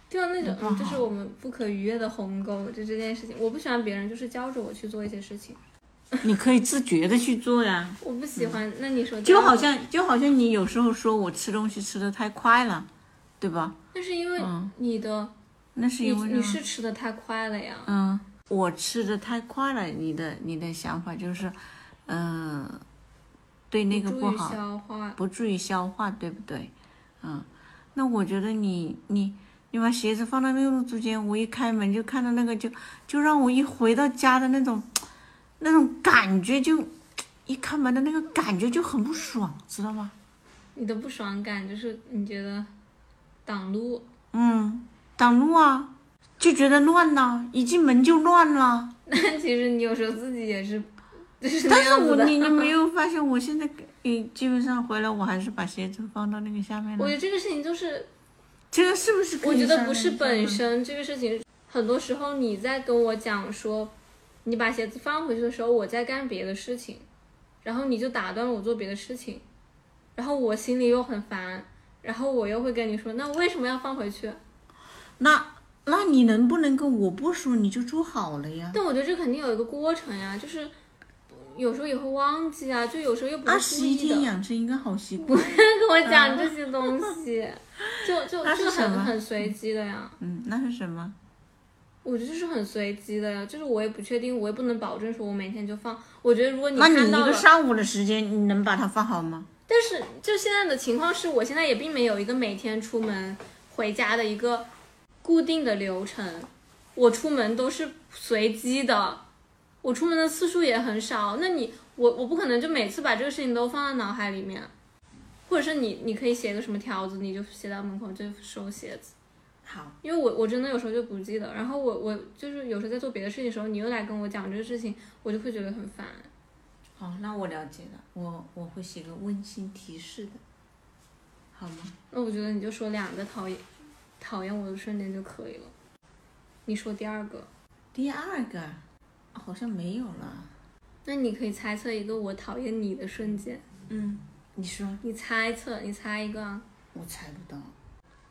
就像那种，就是我们不可逾越的鸿沟，就这件事情，我不喜欢别人就是教着我去做一些事情。你可以自觉的去做呀。我不喜欢，那你说就好像就好像你有时候说我吃东西吃的太快了，对吧？那是因为你的，那是因为你是吃的太快了呀。嗯，我吃的太快了，你的你的想法就是，嗯。对那个不好，不注意消化，对不对？嗯，那我觉得你你你把鞋子放到那个中间，我一开门就看到那个，就就让我一回到家的那种那种感觉，就一开门的那个感觉就很不爽，知道吗？你的不爽感就是你觉得挡路？嗯，挡路啊，就觉得乱呐，一进门就乱了。那其实你有时候自己也是。但是我你你没有发现，我现在你基本上回来，我还是把鞋子放到那个下面我觉得这个事情就是，这个是不是？我觉得不是本身这个事情，很多时候你在跟我讲说，你把鞋子放回去的时候，我在干别的事情，然后你就打断了我做别的事情，然后我心里又很烦，然后我又会跟你说，那为什么要放回去？那那你能不能跟我不说你就做好了呀？但我觉得这肯定有一个过程呀，就是有时候也会忘记啊，就有时候又不二是故意的。养成一个好习惯不。要跟我讲这些东西，就就就很很随机的呀。嗯，那是什么？我觉得就是很随机的呀，就是我也不确定，我也不能保证说我每天就放。我觉得如果你那你一看到了，个上午的时间，你能把它放好吗？但是就现在的情况是我现在也并没有一个每天出门回家的一个固定的流程，我出门都是随机的，我出门的次数也很少。那你我我不可能就每次把这个事情都放在脑海里面，或者是你你可以写个什么条子，你就写到门口就收鞋子。好，因为我我真的有时候就不记得，然后我我就是有时候在做别的事情的时候，你又来跟我讲这个事情，我就会觉得很烦。好，那我了解了，我我会写个温馨提示的，好吗？那我觉得你就说两个讨厌讨厌我的瞬间就可以了。你说第二个，第二个好像没有了。那你可以猜测一个我讨厌你的瞬间。嗯，你说，你猜测，你猜一个啊，我猜不到，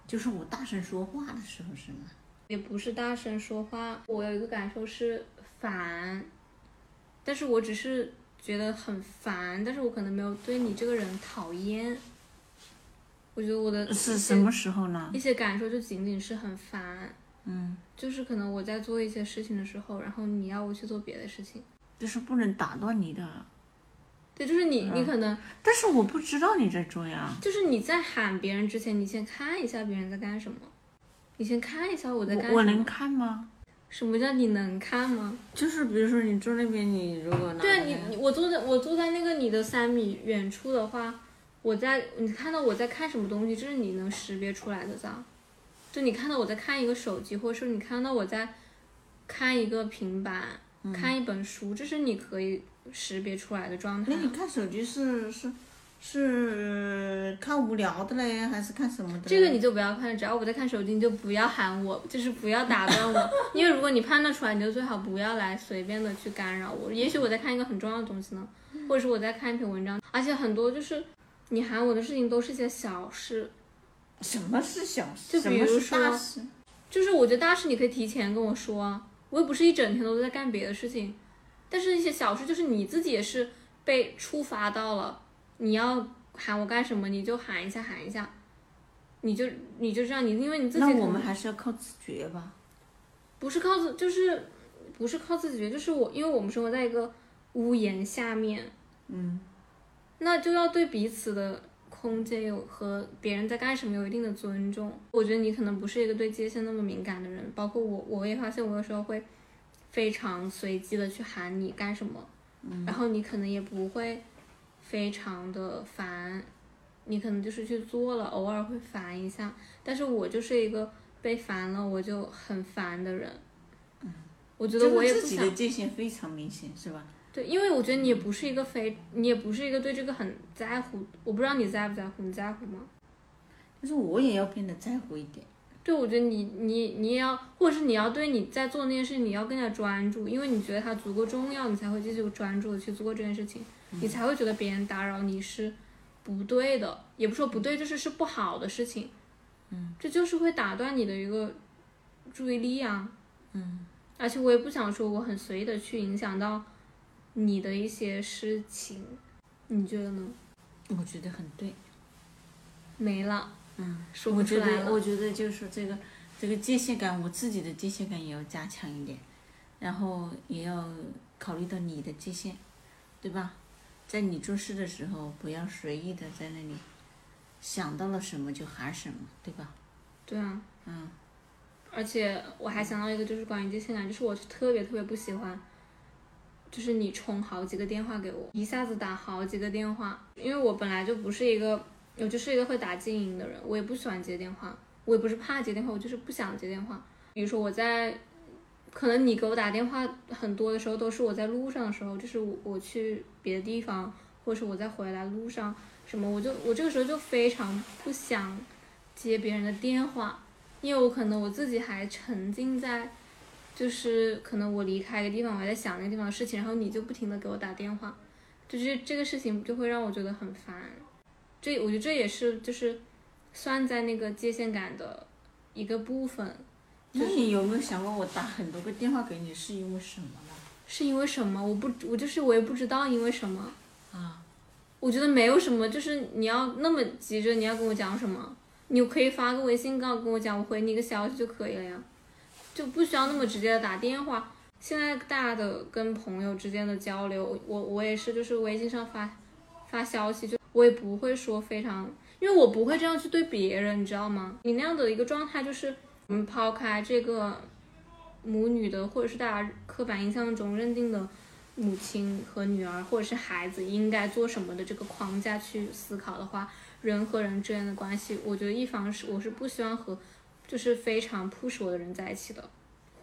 就是我大声说话的时候是吗？也不是大声说话。我有一个感受是烦，但是我只是觉得很烦，但是我可能没有对你这个人讨厌。我觉得我的是什么时候呢一？些感受就仅仅是很烦，嗯，就是可能我在做一些事情的时候，然后你要我去做别的事情，就是不能打断你的，对，就是你你可能但是我不知道你在做呀。就是你在喊别人之前，你先看一下别人在干什么，你先看一下我在干什么。我我能看吗？什么叫你能看吗？就是比如说你坐那边，你如果拿对啊，你你我坐在我坐在那个你的三米远处的话，我在你看到我在看什么东西，这是你能识别出来的噻。就你看到我在看一个手机，或者说你看到我在看一个平板、嗯看一本书，这是你可以识别出来的状态那。你看手机是是是看无聊的嘞，还是看什么的？这个你就不要看，只要我在看手机，你就不要喊我，就是不要打断我，因为如果你判断出来，你就最好不要来随便的去干扰我。也许我在看一个很重要的东西呢，或者是我在看一篇文章，而且很多就是你喊我的事情都是一些小事，什么是小事？就比如说？就是我觉得大事你可以提前跟我说啊，我又不是一整天都在干别的事情，但是一些小事就是你自己也是被触发到了，你要喊我干什么你就喊一下喊一下，你就你就这样，你因为你自己那我们还是要靠自觉吧。不是靠自，就是不是靠自觉，就是我，因为我们生活在一个屋檐下面，嗯，那就要对彼此的空间有和别人在干什么有一定的尊重。我觉得你可能不是一个对界限那么敏感的人，包括我，我也发现我有时候会非常随机的去喊你干什么，然后你可能也不会非常的烦，你可能就是去做了，偶尔会烦一下，但是我就是一个被烦了我就很烦的人。我觉得我也不想自己的界限非常明显，是吧？对，因为我觉得你也不是一个非，你也不是一个对这个很在乎。我不知道你在不在乎，你在乎吗？但是我也要变得在乎一点。对，我觉得你你你也要，或者是你要对你在做那件事情，你要更加专注，因为你觉得它足够重要，你才会继续专注的去做这件事情，你才会觉得别人打扰你是不对的，也不说不对，就是是不好的事情。嗯，这就是会打断你的一个注意力啊。嗯，而且我也不想说我很随意的去影响到你的一些事情，你觉得呢？我觉得很对。没了，嗯，说不我觉出来了。得我觉得就是这个这个界限感，我自己的界限感也要加强一点，然后也要考虑到你的界限，对吧？在你做事的时候，不要随意的在那里想到了什么就喊什么，对吧？对啊，嗯，而且我还想到一个，就是关于界限感，就是我特别特别不喜欢，就是你充好几个电话给我，一下子打好几个电话，因为我本来就不是一个，我就是一个会打静音的人，我也不喜欢接电话，我也不是怕接电话，我就是不想接电话。比如说我在，可能你给我打电话很多的时候，都是我在路上的时候，就是我我去别的地方，或者是我在回来路上什么，我就我这个时候就非常不想接别人的电话，因为我可能我自己还沉浸在，就是可能我离开一个地方，我还在想那个地方的事情，然后你就不停的给我打电话，就是这个事情就会让我觉得很烦。这我觉得这也是就是算在那个界限感的一个部分。那你有没有想过，我打很多个电话给你是因为什么呢？是因为什么？我不，我就是我也不知道因为什么。啊，我觉得没有什么，就是你要那么急着你要跟我讲什么，你可以发个微信刚好跟我讲，我回你一个消息就可以了呀，就不需要那么直接的打电话。现在大家的跟朋友之间的交流，我我也是，就是微信上发发消息，就我也不会说非常，因为我不会这样去对别人，你知道吗？你那样的一个状态，就是我们抛开这个母女的，或者是大家刻板印象中认定的母亲和女儿，或者是孩子应该做什么的这个框架去思考的话，人和人之间的关系，我觉得一方是我是不希望和就是非常 push 我的人在一起的。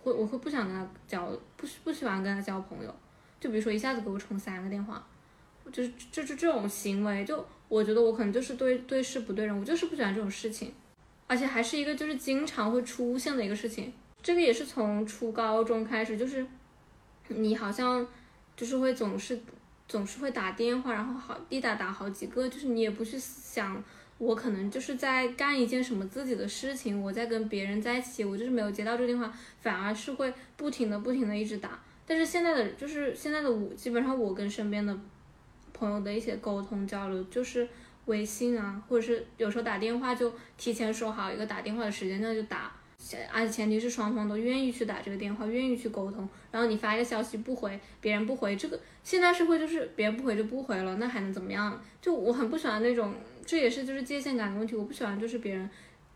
会我会不想跟他交，不不喜欢跟他交朋友，就比如说一下子给我充三个电话，就是就是这种行为，就我觉得我可能就是对对事不对人，我就是不喜欢这种事情，而且还是一个就是经常会出现的一个事情，这个也是从初高中开始，就是你好像就是会总是总是会打电话，然后好一打打好几个，就是你也不去想。我可能就是在干一件什么自己的事情，我在跟别人在一起，我就是没有接到这个电话，反而是会不停的、不停的一直打。但是现在的就是现在的我，基本上我跟身边的朋友的一些沟通交流，就是微信啊，或者是有时候打电话就提前说好一个打电话的时间，那就打。而且前提是双方都愿意去打这个电话，愿意去沟通。然后你发一个消息不回，别人不回，这个现在社会就是别人不回就不回了，那还能怎么样？就我很不喜欢那种。这也是就是界限感的问题，我不喜欢就是别人，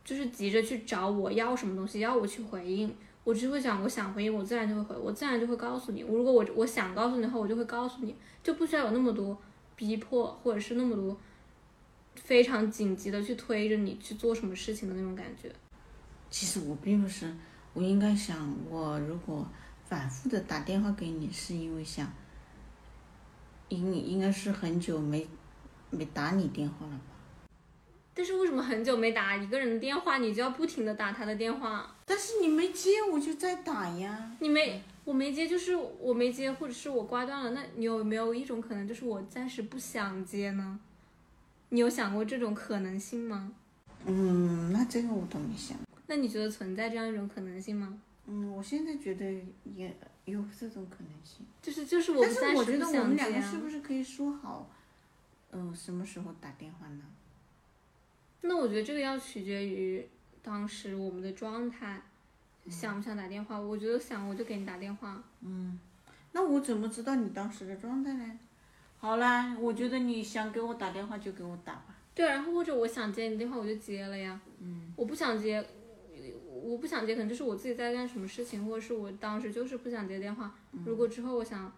就是急着去找我要什么东西，要我去回应，我只会想我想回应，我自然就会回，我自然就会告诉你。我如果我我想告诉你的话，我就会告诉你，就不需要有那么多逼迫，或者是那么多非常紧急的去推着你去做什么事情的那种感觉。其实我并不是，我应该想，我如果反复的打电话给你，是因为想，应应该是很久没没打你电话了吧。但是为什么很久没打一个人的电话，你就要不停的打他的电话？但是你没接，我就在打呀。你没，我没接，就是我没接，或者是我挂断了。那你有没有一种可能，就是我暂时不想接呢？你有想过这种可能性吗？嗯，那这个我都没想。那你觉得存在这样一种可能性吗？嗯，我现在觉得也有这种可能性。就是就是我暂时不想接。但是我觉得我们两个是不是可以说好，嗯，什么时候打电话呢？那我觉得这个要取决于当时我们的状态，想不想打电话？我觉得想，我就给你打电话。嗯，那我怎么知道你当时的状态呢？好啦，我觉得你想给我打电话就给我打吧。对，然后或者我想接你电话我就接了呀。嗯。我不想接，我不想接，可能就是我自己在干什么事情，或者是我当时就是不想接电话。如果之后我想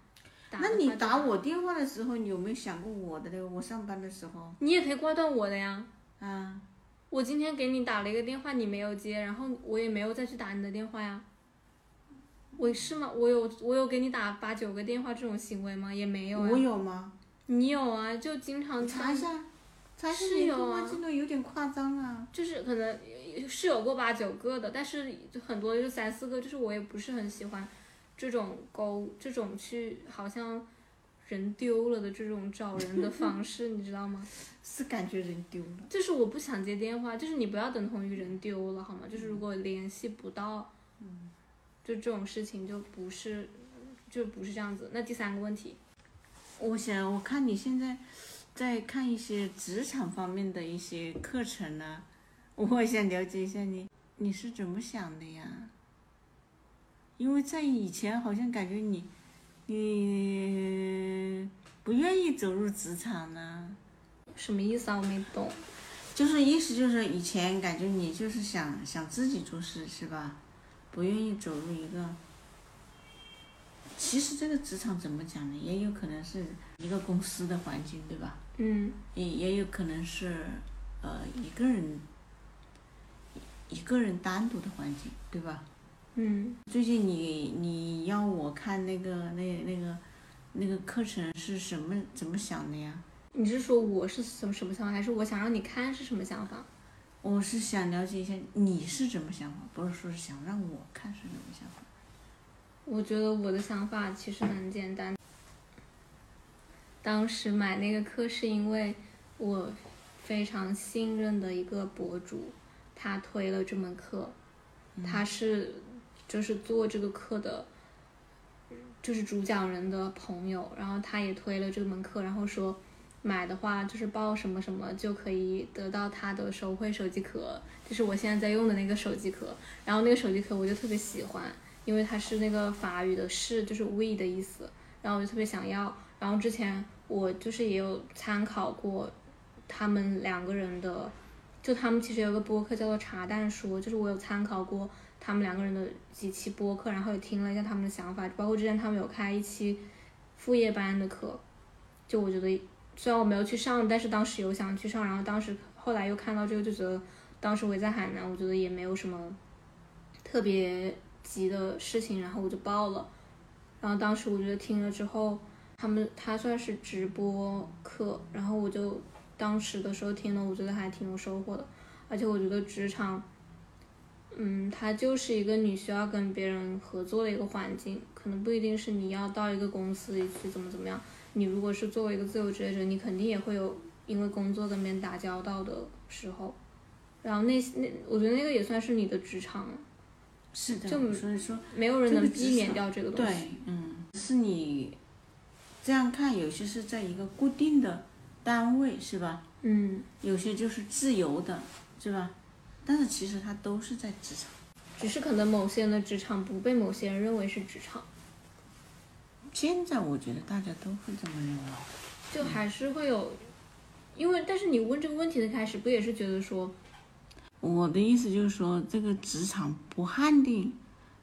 打，那你打我电话的时候，你有没有想过我的嘞？我上班的时候。你也可以挂断我的呀。啊，我今天给你打了一个电话，你没有接，然后我也没有再去打你的电话呀。我是吗？我有我有给你打八九个电话这种行为吗？也没有。我有吗？你有啊，就经常查一下，查一下是有啊，记录有点夸张啊。就是可能是有过八九个的，但是很多就三四个，就是我也不是很喜欢这种勾这种去好像。人丢了的这种找人的方式，你知道吗？是感觉人丢了。就是我不想接电话，就是你不要等同于人丢了，好吗？就是如果联系不到，嗯，就这种事情就不是，就不是这样子。那第三个问题，我想我看你现在在看一些职场方面的一些课程呢，我想了解一下你你是怎么想的呀？因为在以前好像感觉你。你不愿意走入职场呢？什么意思啊？我没懂。就是意思就是以前感觉你就是想想自己做事是吧？不愿意走入一个。其实这个职场怎么讲呢？也有可能是一个公司的环境，对吧？嗯。也也有可能是呃一个人一个人单独的环境，对吧？嗯，最近你你要我看那个那那个那个课程是什么怎么想的呀？你是说我是什么什么想法，还是我想让你看是什么想法？我是想了解一下你是怎么想法，不是说是想让我看是什么想法。我觉得我的想法其实很简单。当时买那个课是因为我。非常信任的一个博主，他推了这门课，他是就是做这个课的，就是主讲人的朋友，然后他也推了这门课，然后说买的话就是报什么什么就可以得到他的手绘手机壳，就是我现在在用的那个手机壳，然后那个手机壳我就特别喜欢，因为它是那个法语的是就是 we 的意思，然后我就特别想要，然后之前我就是也有参考过他们两个人的，就他们其实有个播客叫做茶蛋说，就是我有参考过他们两个人的几期播客，然后也听了一下他们的想法，包括之前他们有开一期副业班的课，就我觉得虽然我没有去上，但是当时有想去上，然后当时后来又看到这个，就觉得当时我也在海南，我觉得也没有什么特别急的事情，然后我就报了。然后当时我觉得听了之后，他们他算是直播课，然后我就当时的时候听了，我觉得还挺有收获的。而且我觉得职场，嗯，它就是一个你需要跟别人合作的一个环境，可能不一定是你要到一个公司里去怎么怎么样。你如果是作为一个自由职业者，你肯定也会有因为工作跟别人打交道的时候。然后那那，我觉得那个也算是你的职场，是的，就所以说没有人能避免掉这个东西。对，嗯，是你这样看，有些是在一个固定的单位，是吧？嗯，有些就是自由的，是吧？但是其实它都是在职场。只是可能某些人的职场不被某些人认为是职场，现在我觉得大家都会这么认为。就还是会有，因为但是你问这个问题的开始，不也是觉得说，我的意思就是说，这个职场不限定，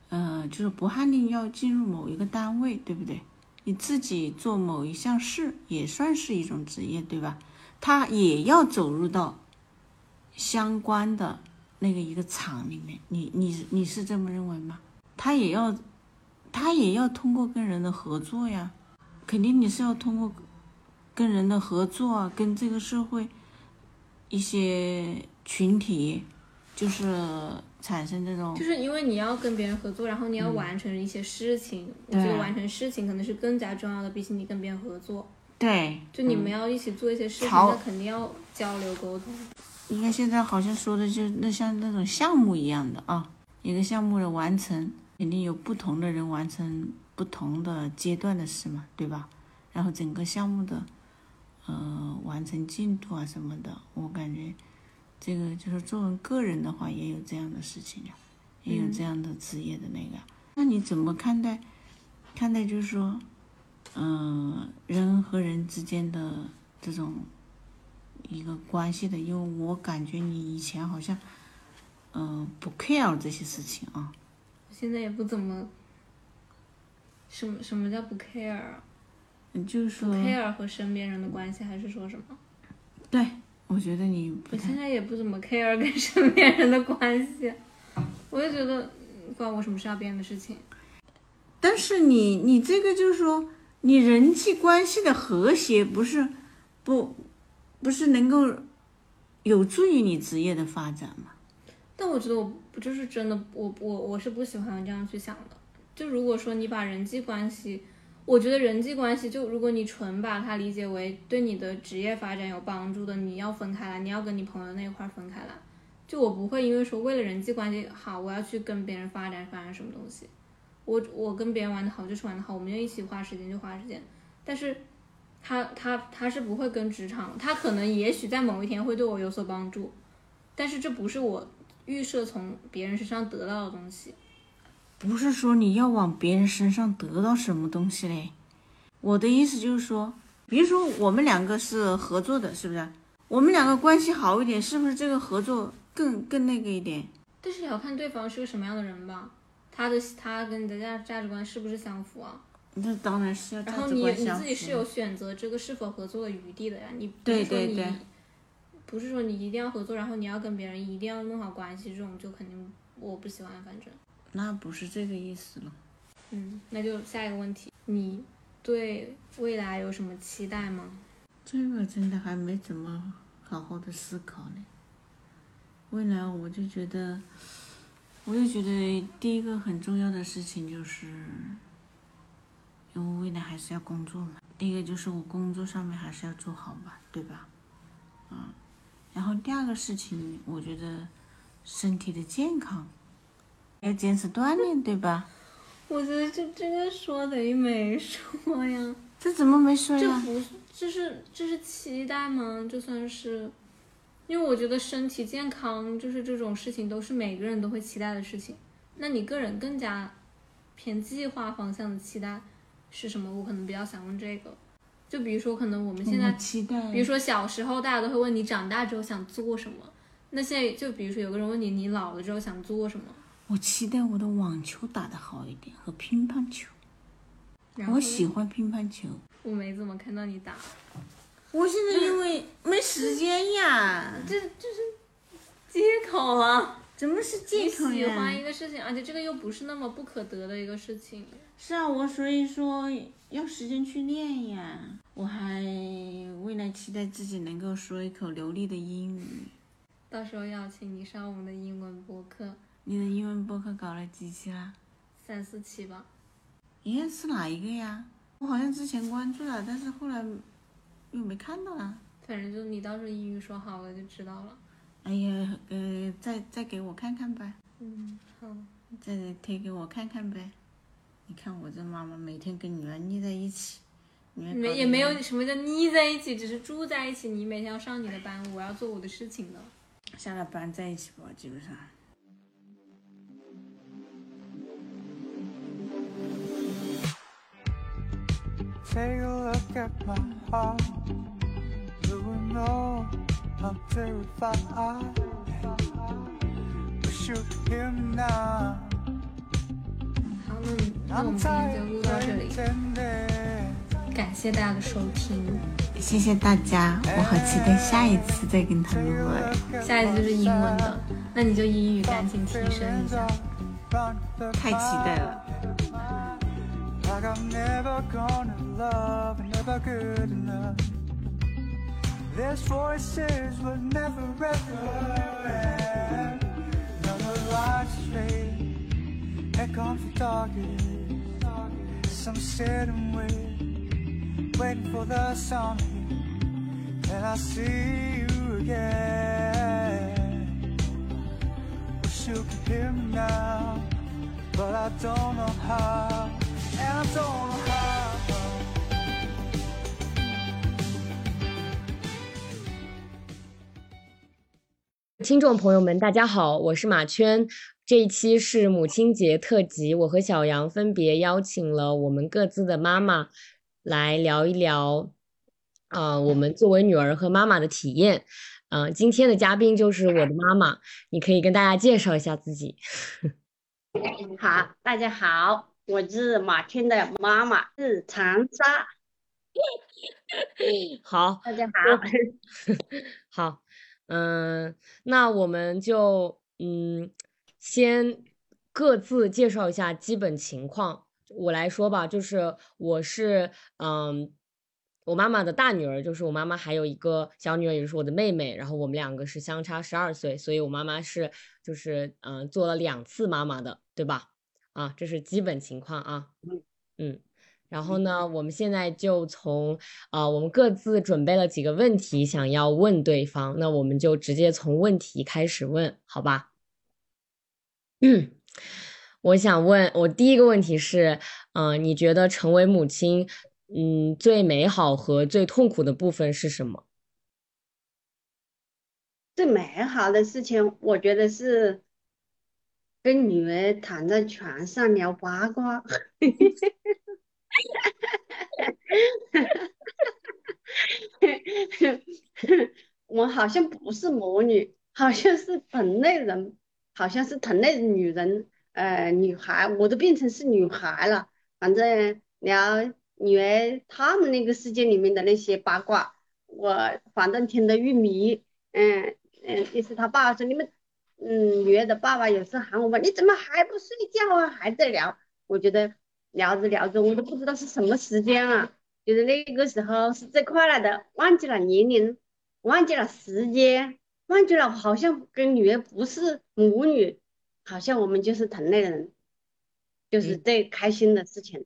呃，就是不限定要进入某一个单位，对不对？你自己做某一项事也算是一种职业，对吧？他也要走入到相关的那个一个厂里面，你你你是这么认为吗？他也要，他也要通过跟人的合作呀，肯定你是要通过跟人的合作啊，跟这个社会一些群体，就是产生这种就是因为你要跟别人合作，然后你要完成一些事情，我觉得完成事情可能是更加重要的，比起你跟别人合作。对，就你们要一起做一些事情，朝那肯定要交流沟通。应该现在好像说的就那像那种项目一样的啊，一个项目的完成，肯定有不同的人完成不同的阶段的事嘛，对吧？然后整个项目的呃完成进度啊什么的，我感觉这个就是作为个人的话，也有这样的事情呀，也有这样的职业的那个。那你怎么看待看待就是说，嗯、人和人之间的这种一个关系的，因为我感觉你以前好像，嗯、不 care 这些事情啊。现在也不怎么，什么什么叫不 care 啊？嗯就是不说，care 和身边人的关系，还是说什么？对，我觉得你我现在也不怎么 care 跟身边人的关系，我就觉得嗯关我什么事啊？别人的事情。但是你你这个就是说，你人际关系的和谐不是不不是能够有助于你职业的发展吗？但我觉得我不就是真的，我我我是不喜欢这样去想的。就如果说你把人际关系，我觉得人际关系就如果你纯把它理解为对你的职业发展有帮助的，你要分开来，你要跟你朋友那一块分开来。就我不会因为说为了人际关系好，我要去跟别人发展发展什么东西。我我跟别人玩的好就是玩的好，我们就一起花时间就花时间。但是他他他是不会跟职场，他可能也许在某一天会对我有所帮助，但是这不是我预设从别人身上得到的东西。不是说你要往别人身上得到什么东西嘞。我的意思就是说，比如说我们两个是合作的，是不是？我们两个关系好一点，是不是这个合作更更那个一点？但是也要看对方是个什么样的人吧，他的他跟你的价价值观是不是相符啊？那当然是要然后你你自己是有选择这个是否合作的余地的呀，你不对是说你对对不是说你一定要合作，然后你要跟别人一定要弄好关系，这种就肯定我不喜欢，反正。那不是这个意思了。嗯，那就下一个问题，你对未来有什么期待吗？这个真的还没怎么好好的思考呢。未来我就觉得，我就觉得第一个很重要的事情就是，因为未来还是要工作嘛。第一个就是我工作上面还是要做好吧，对吧？嗯，然后第二个事情，我觉得身体的健康要坚持锻炼，对吧？我觉得这这个说等于没说呀，这怎么没说呀？这不是这是这是期待吗？这算是，因为我觉得身体健康就是这种事情都是每个人都会期待的事情。那你个人更加偏计划方向的期待是什么？我可能比较想问这个。就比如说，可能我们现在，期待，比如说小时候大家都会问你长大之后想做什么，那现在就比如说有个人问你，你老了之后想做什么？我期待我的网球打得好一点和乒乓球，我喜欢乒乓球。我没怎么看到你打，我现在因为 没时间呀，这这是借口啊！怎么是借你口喜欢一？个事情，而且这个又不是那么不可得的一个事情。是啊，我所以说要时间去练呀。我还未来期待自己能够说一口流利的英语。到时候邀请你上我们的英文播客，你的英文播客搞了几期啦？三四期吧。咦，是哪一个呀？我好像之前关注了，但是后来又没看到啊。反正就你到时候英语说好了就知道了。哎呀，呃，再再给我看看呗，嗯，好。再推给我看看呗。你看我这妈妈每天跟女儿腻在一起，没也没有什么叫腻在一起，只是住在一起。你每天要上你的班，我要做我的事情的。下了班在一起吧，基本上。Take a look at my heart. You will know I'm terrified. Wish you could hear me now. 好，那那我们今天就录到这里，感谢大家的收听。谢谢大家，我好期待下一次再跟他们玩。下一次就是英文的那你就英语赶紧提升一下太期待了。Like I'm never gonna love never good enough. There's voices will never ever end. Now the lights fade and comes the darkest. Some sit and wait, waiting for the sun. And I see you again. Wish you could hear me now, but I don't know how, and I don't know how. 听众朋友们，大家好，我是马圈。这一期是母亲节特辑，我和小杨分别邀请了我们各自的妈妈来聊一聊，啊、我们作为女儿和妈妈的体验。嗯、今天的嘉宾就是我的妈妈，你可以跟大家介绍一下自己。好，大家好，我是马天的妈妈，是长沙。好，大家好，好，嗯，那我们就嗯，先各自介绍一下基本情况。我来说吧，就是我是嗯，我妈妈的大女儿，就是我妈妈还有一个小女儿，也就是我的妹妹，然后我们两个是相差十二岁，所以我妈妈是就是嗯做了两次妈妈的，对吧？啊，这是基本情况啊。嗯嗯。然后呢，我们现在就从啊、我们各自准备了几个问题，想要问对方，那我们就直接从问题开始问，好吧？嗯，我想问，我第一个问题是，嗯、你觉得成为母亲，嗯，最美好和最痛苦的部分是什么？最美好的事情，我觉得是跟女儿躺在床上聊八卦。我好像不是母女，好像是本类人，好像是同类女人，呃，女孩，我都变成是女孩了。反正聊女儿他们那个世界里面的那些八卦，我反正听得入迷。嗯嗯，就是他爸爸说你们，嗯，女儿的爸爸有时候喊我们，你怎么还不睡觉啊？还在聊。我觉得聊着聊着，我都不知道是什么时间了。觉得那个时候是最快乐的，忘记了年龄，忘记了时间，忘记了好像跟女儿不是母女，好像我们就是同类人，就是嗯最开心的事情。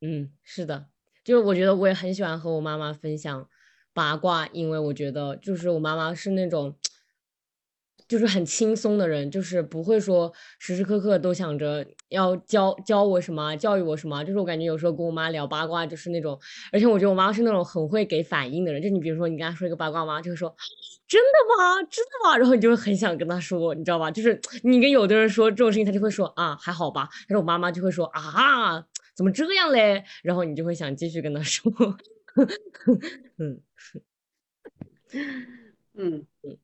嗯，是的，就是我觉得我也很喜欢和我妈妈分享八卦，因为我觉得就是我妈妈是那种。就是很轻松的人，就是不会说时时刻刻都想着要教教我什么，教育我什么。就是我感觉有时候跟我妈聊八卦，就是那种，而且我觉得我妈是那种很会给反应的人。就你比如说，你跟她说一个八卦，妈就会说真的吗？真的吗？然后你就会很想跟她说，你知道吧？就是你跟有的人说这种事情，她就会说啊还好吧。但是我妈妈就会说啊怎么这样嘞？然后你就会想继续跟她说，嗯 嗯嗯。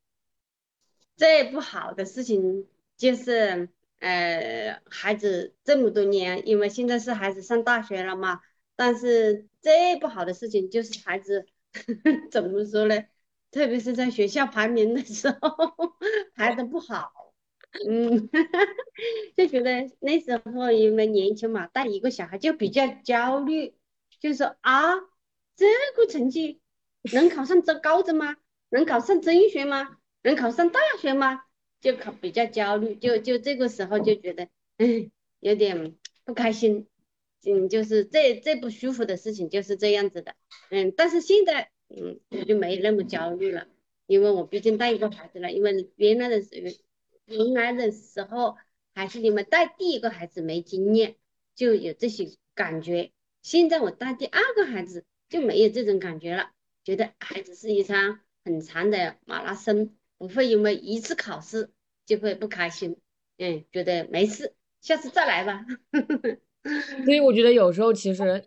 最不好的事情就是，呃，孩子这么多年，因为现在是孩子上大学了嘛。但是最不好的事情就是孩子 怎么说呢？特别是在学校排名的时候 排的不好，嗯，就觉得那时候因为年轻嘛，带一个小孩就比较焦虑，就说啊，这个成绩能考上这高中吗？能考上中学吗？能考上大学吗？就考比较焦虑，就就这个时候就觉得，嗯，有点不开心，嗯，就是这这不舒服的事情就是这样子的，嗯，但是现在，嗯，我就没那么焦虑了，因为我毕竟带一个孩子了，因为原来的时候，原来的时候还是你们带第一个孩子没经验，就有这些感觉，现在我带第二个孩子就没有这种感觉了，觉得孩子是一场很长的马拉松。不会因为一次考试就会不开心，嗯，觉得没事，下次再来吧。所以我觉得有时候其实，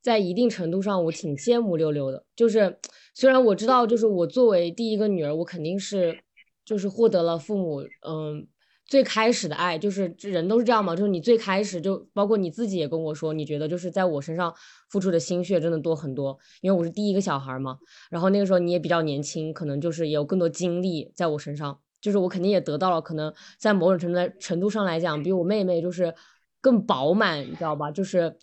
在一定程度上，我挺羡慕六六的。就是虽然我知道，就是我作为第一个女儿，我肯定是就是获得了父母嗯最开始的爱，就是人都是这样嘛，就是你最开始就包括你自己也跟我说，你觉得就是在我身上付出的心血真的多很多，因为我是第一个小孩嘛。然后那个时候你也比较年轻，可能就是也有更多精力在我身上，就是我肯定也得到了可能在某种程度程度上来讲，比我妹妹就是更饱满，你知道吧？就是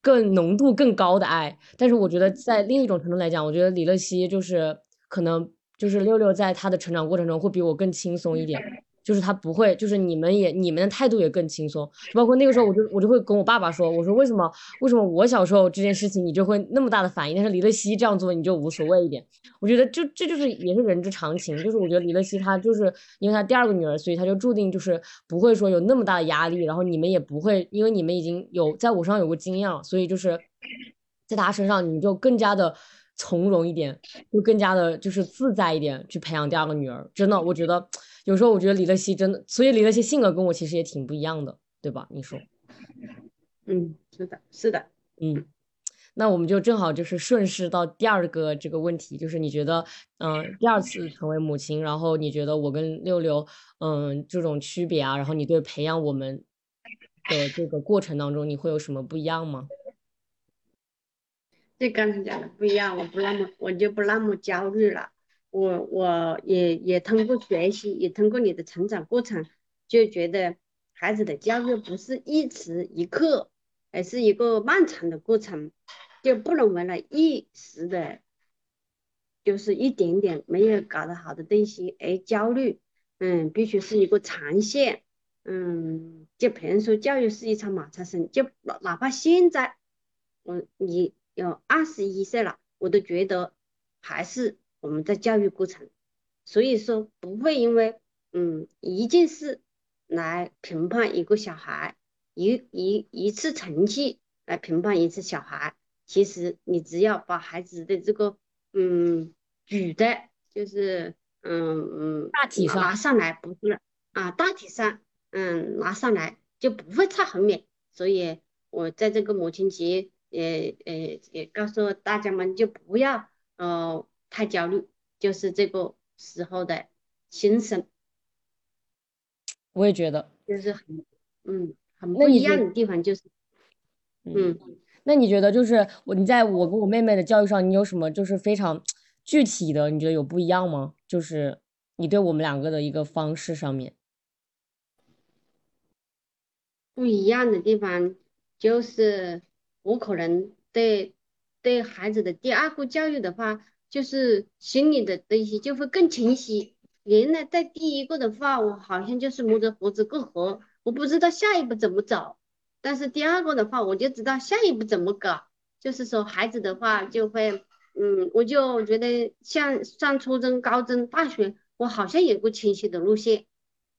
更浓度更高的爱。但是我觉得在另一种程度来讲，我觉得李乐熙就是可能就是六六在他的成长过程中会比我更轻松一点。就是他不会，就是你们也你们的态度也更轻松，包括那个时候我就我就会跟我爸爸说，我说为什么为什么我小时候这件事情你就会那么大的反应，但是李乐西这样做你就无所谓一点。我觉得就这就是也是人之常情，就是我觉得李乐西她就是因为她第二个女儿，所以她就注定就是不会说有那么大的压力，然后你们也不会，因为你们已经有在我身上有过经验了，所以就是在他身上你就更加的从容一点，就更加的就是自在一点去培养第二个女儿。真的，我觉得。有时候我觉得李乐西真的，所以李乐西性格跟我其实也挺不一样的，对吧？你说？嗯，是的，是的，嗯，那我们就正好就是顺势到第二个这个问题，就是你觉得，嗯，第二次成为母亲，然后你觉得我跟六六，嗯，这种区别啊，然后你对培养我们的这个过程当中，你会有什么不一样吗？就刚才讲的不一样，我不那么，我就不那么焦虑了。我我也也通过学习，也通过你的成长过程，就觉得孩子的教育不是一时一刻，而是一个漫长的过程，就不能为了一时的，就是一点点没有搞得好的东西而焦虑。嗯，必须是一个长线。嗯，就别人说教育是一场马拉松，就哪哪怕现在我你有二十一岁了，我都觉得还是。我们的教育过程，所以说不会因为嗯一件事来评判一个小孩，一一一次成绩来评判一次小孩。其实你只要把孩子的这个嗯举的，就是嗯嗯大体上拿上来，不是啊大体上嗯拿上来就不会差很远。所以我在这个母亲节也也也告诉大家们，就不要呃。太焦虑，就是这个时候的心声。我也觉得，就是很，嗯，很不一样的地方就是，嗯，那你觉得就是我你在我跟我妹妹的教育上，你有什么就是非常具体的，你觉得有不一样吗？就是你对我们两个的一个方式上面，不一样的地方就是我可能对对孩子的第二个教育的话。就是心里的东西就会更清晰。原来在第一个的话，我好像就是摸着胡子过河，我不知道下一步怎么走。但是第二个的话，我就知道下一步怎么搞。就是说孩子的话就会，嗯，我就觉得像上初中、高中、大学，我好像有个清晰的路线，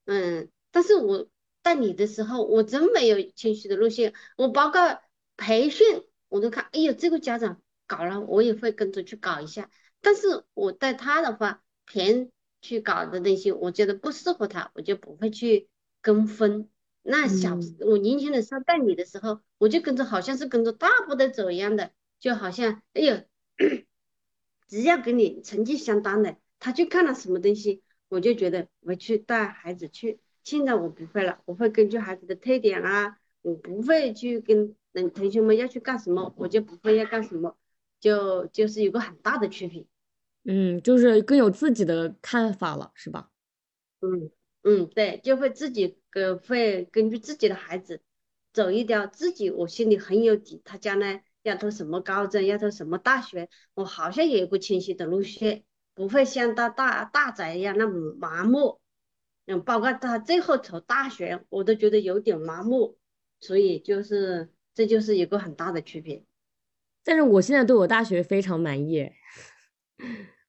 嗯，但是我带你的时候，我真没有清晰的路线。我包括培训，我都看，哎呦，这个家长搞了，我也会跟着去搞一下。但是我带他的话，别人去搞的那些，我觉得不适合他，我就不会去跟风。那小我年轻的时候带你的时候，我就跟着好像是跟着大步的走一样的，就好像，哎呦。只要跟你成绩相当的，他去看了什么东西，我就觉得我去带孩子去。现在我不会了，我会根据孩子的特点啊，我不会去跟嗯同学们要去干什么，我就不会要干什么，就就是有个很大的区别。嗯，就是更有自己的看法了，是吧？嗯嗯，对，就会自己呃会根据自己的孩子走一条自己我心里很有底，他将来。要读什么高中，要读什么大学，我好像有一个清晰的路线，不会像到大大宅一样那么麻木。嗯，包括他最后读大学，我都觉得有点麻木。所以就是，这就是一个很大的区别。但是我现在对我大学非常满意。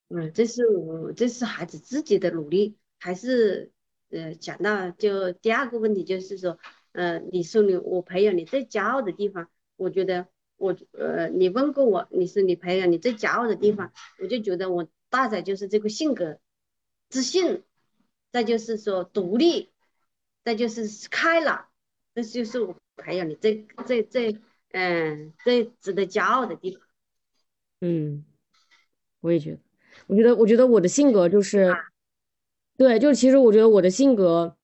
嗯，这是我这是孩子自己的努力，还是呃讲到就第二个问题就是说，呃，你说你我培养你最骄傲的地方，我觉得。我呃，你问过我，你是你培养你最骄傲的地方，我就觉得我大仔就是这个性格，自信，再就是说独立，再就是开朗，这就是我培养你最最最嗯最值得骄傲的地方。嗯，我也觉得，我觉得我觉得我的性格就是，对，就其实我觉得我的性格。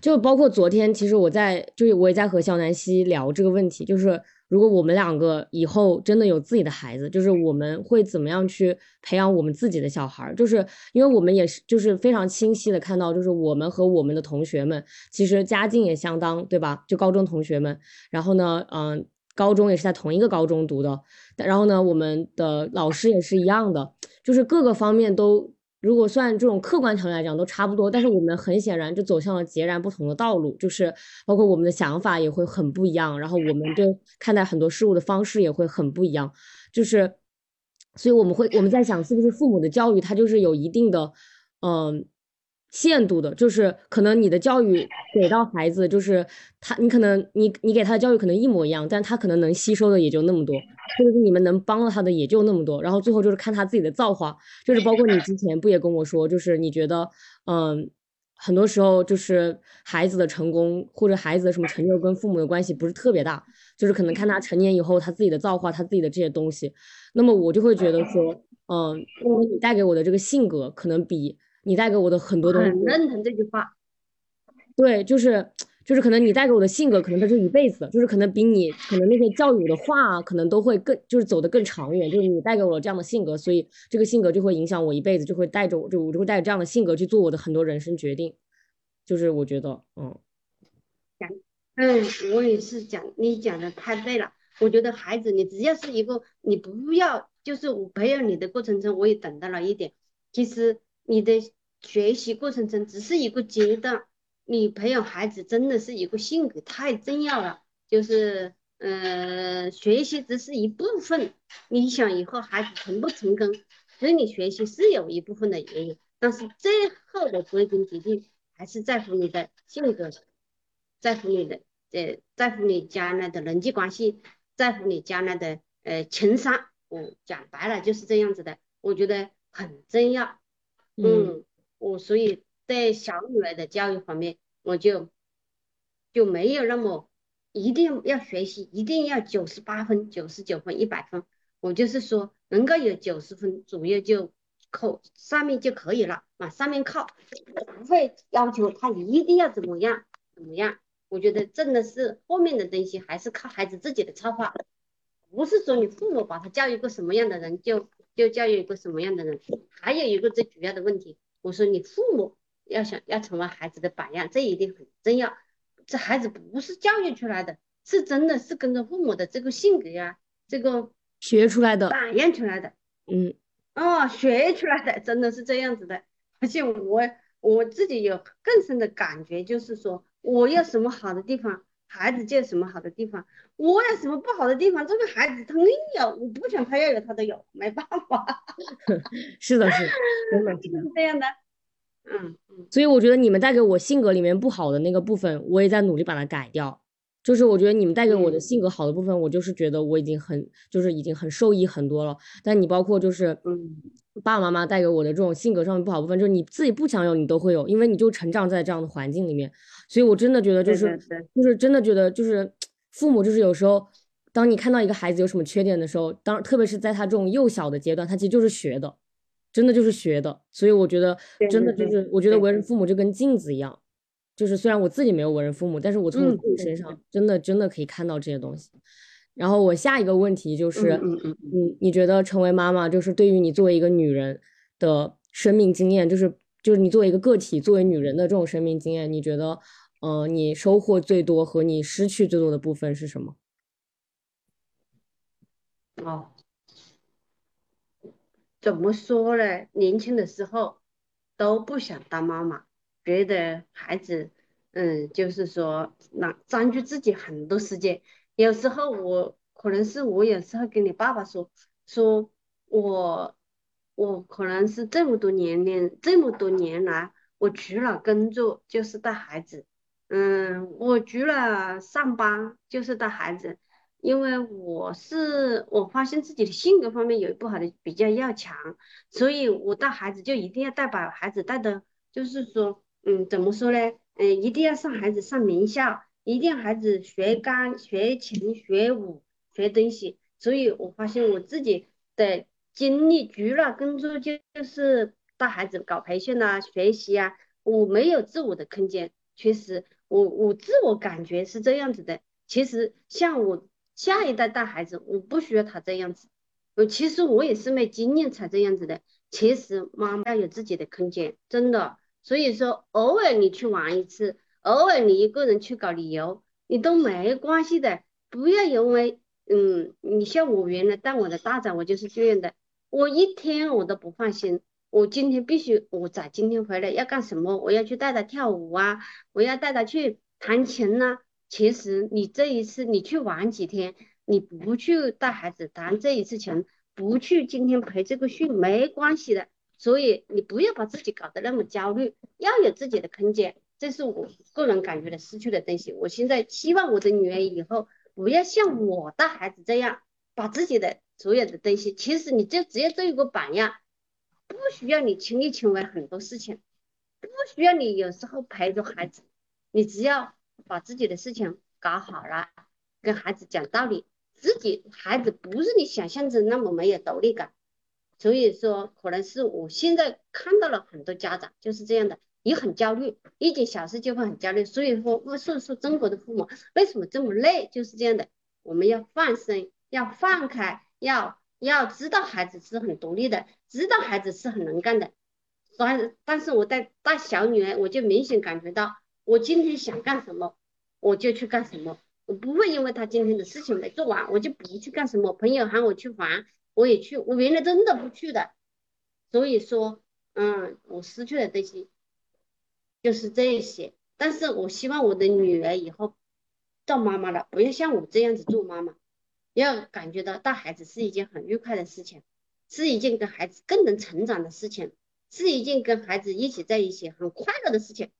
就包括昨天，其实我在，就是我也在和肖南希聊这个问题，就是如果我们两个以后真的有自己的孩子，就是我们会怎么样去培养我们自己的小孩？就是因为我们也是，就是非常清晰的看到，就是我们和我们的同学们其实家境也相当，对吧？就高中同学们，然后呢，嗯，高中也是在同一个高中读的，然后呢，我们的老师也是一样的，就是各个方面都。如果算这种客观条件来讲，都差不多，但是我们很显然就走向了截然不同的道路，就是包括我们的想法也会很不一样，然后我们对看待很多事物的方式也会很不一样，就是，所以我们会我们在想，是不是父母的教育它就是有一定的，嗯。限度的，就是可能你的教育给到孩子，就是他，你可能你你给他的教育可能一模一样，但他可能能吸收的也就那么多，或者是你们能帮到他的也就那么多，然后最后就是看他自己的造化，就是包括你之前不也跟我说，就是你觉得，嗯，很多时候就是孩子的成功或者孩子的什么成就跟父母的关系不是特别大，就是可能看他成年以后他自己的造化，他自己的这些东西，那么我就会觉得说，嗯，因为你带给我的这个性格可能比。你带给我的很多东西，很认同这句话。对，就是就是，可能你带给我的性格，可能它是一辈子，就是可能比你可能那些教育的话，可能都会更，就是走得更长远。就是你带给我这样的性格，所以这个性格就会影响我一辈子，就会带着我，就我就会带着这样的性格去做我的很多人生决定。就是我觉得，嗯，讲，嗯，我也是讲，你讲的太对了。我觉得孩子，你只要是一个，你不要，就是我培养你的过程中，我也等到了一点，其实。你的学习过程中只是一个阶段，你培养孩子真的是一个性格太重要了。就是，嗯，学习只是一部分。你想以后孩子成不成功，所以你学习是有一部分的原因，但是最后的归根结底还是在乎你的性格，在乎你的，呃，在乎你将来的人际关系，在乎你将来的呃情商。我讲白了就是这样子的，我觉得很重要。嗯，我所以在小女儿的教育方面，我就就没有那么一定要学习，一定要九十八分、九十九分、一百分。我就是说，能够有九十分左右就靠上面就可以了，往上面靠，不会要求他一定要怎么样怎么样。我觉得真的是后面的东西还是靠孩子自己的策划，不是说你父母把他教育个什么样的人就。就教育一个什么样的人，还有一个最主要的问题，我说你父母要想要成为孩子的榜样，这一定很重要。这孩子不是教育出来的，是真的是跟着父母的这个性格呀，这个学出来的，榜样出来的。嗯，哦，学出来的，真的是这样子的。而且我我自己有更深的感觉，就是说我要什么好的地方，孩子就有什么好的地方，我有什么不好的地方，这个孩子他硬有，我不想他要有，他都有，没办法，是的，是的，真的 是这样的。嗯嗯所以我觉得你们带给我性格里面不好的那个部分，我也在努力把它改掉。就是我觉得你们带给我的嗯性格好的部分，我就是觉得我已经很，就是已经很受益很多了。但你包括就是嗯爸爸妈妈带给我的这种性格上面不好的部分，就是你自己不想有，你都会有，因为你就成长在这样的环境里面。所以我真的觉得就是就是真的觉得就是父母就是有时候，当你看到一个孩子有什么缺点的时候，当特别是在他这种幼小的阶段，他其实就是学的，真的就是学的。所以我觉得真的就是，我觉得为人父母就跟镜子一样，就是虽然我自己没有为人父母，但是我从我嗯自己身上真的真的可以看到这些东西。然后我下一个问题就是，嗯嗯，你觉得成为妈妈就是对于你作为一个女人的生命经验，就是就是你作为一个个体，作为女人的这种生命经验，你觉得，呃，你收获最多和你失去最多的部分是什么？哦，怎么说呢？年轻的时候都不想当妈妈，觉得孩子，嗯，就是说那占据自己很多时间。有时候我可能是我有时候跟你爸爸说，说我我可能是这么多年年这么多年来，我除了工作就是带孩子，嗯，我除了上班就是带孩子。因为我是我发现自己的性格方面有不好的比较要强，所以我带孩子就一定要带把孩子带的，就是说，嗯，怎么说呢？嗯，一定要上孩子上名校，一定要孩子学钢、学琴、学舞、学东西。所以我发现我自己的精力除了工作就就是带孩子搞培训啊、学习啊，我没有自我的空间。确实，我我自我感觉是这样子的。其实像我下一代带孩子，我不需要他这样子。我其实我也是没经验才这样子的。其实妈妈要有自己的空间，真的。所以说，偶尔你去玩一次，偶尔你一个人去搞旅游，你都没关系的。不要因为，嗯，你像我原来带我的大仔，我就是这样的，我一天我都不放心。我今天必须，我仔今天回来要干什么？我要去带他跳舞啊，我要带他去弹琴呐、其实你这一次你去玩几天，你不去带孩子弹这一次琴，不去今天培这个训没关系的。所以你不要把自己搞得那么焦虑，要有自己的空间，这是我个人感觉的失去的东西。我现在希望我的女儿以后不要像我带孩子这样，把自己的所有的东西，其实你就只要做一个榜样，不需要你亲力亲为很多事情，不需要你有时候陪着孩子，你只要把自己的事情搞好了，跟孩子讲道理，自己孩子不是你想象中那么没有独立感。所以说，可能是我现在看到了很多家长就是这样的，也很焦虑，一件小事就会很焦虑。所以说，为所以说中国的父母为什么这么累，就是这样的。我们要放生，要放开，要要知道孩子是很独立的，知道孩子是很能干的。但但是我带带小女儿，我就明显感觉到，我今天想干什么，我就去干什么，我不会因为他今天的事情没做完，我就不去干什么。朋友喊我去玩。我也去，我原来真的不去的，所以说，嗯，我失去的东西就是这些。但是我希望我的女儿以后做妈妈了，不要像我这样子做妈妈，要感觉到带孩子是一件很愉快的事情，是一件跟孩子更能成长的事情，是一件跟孩子一起在一起很快乐的事情。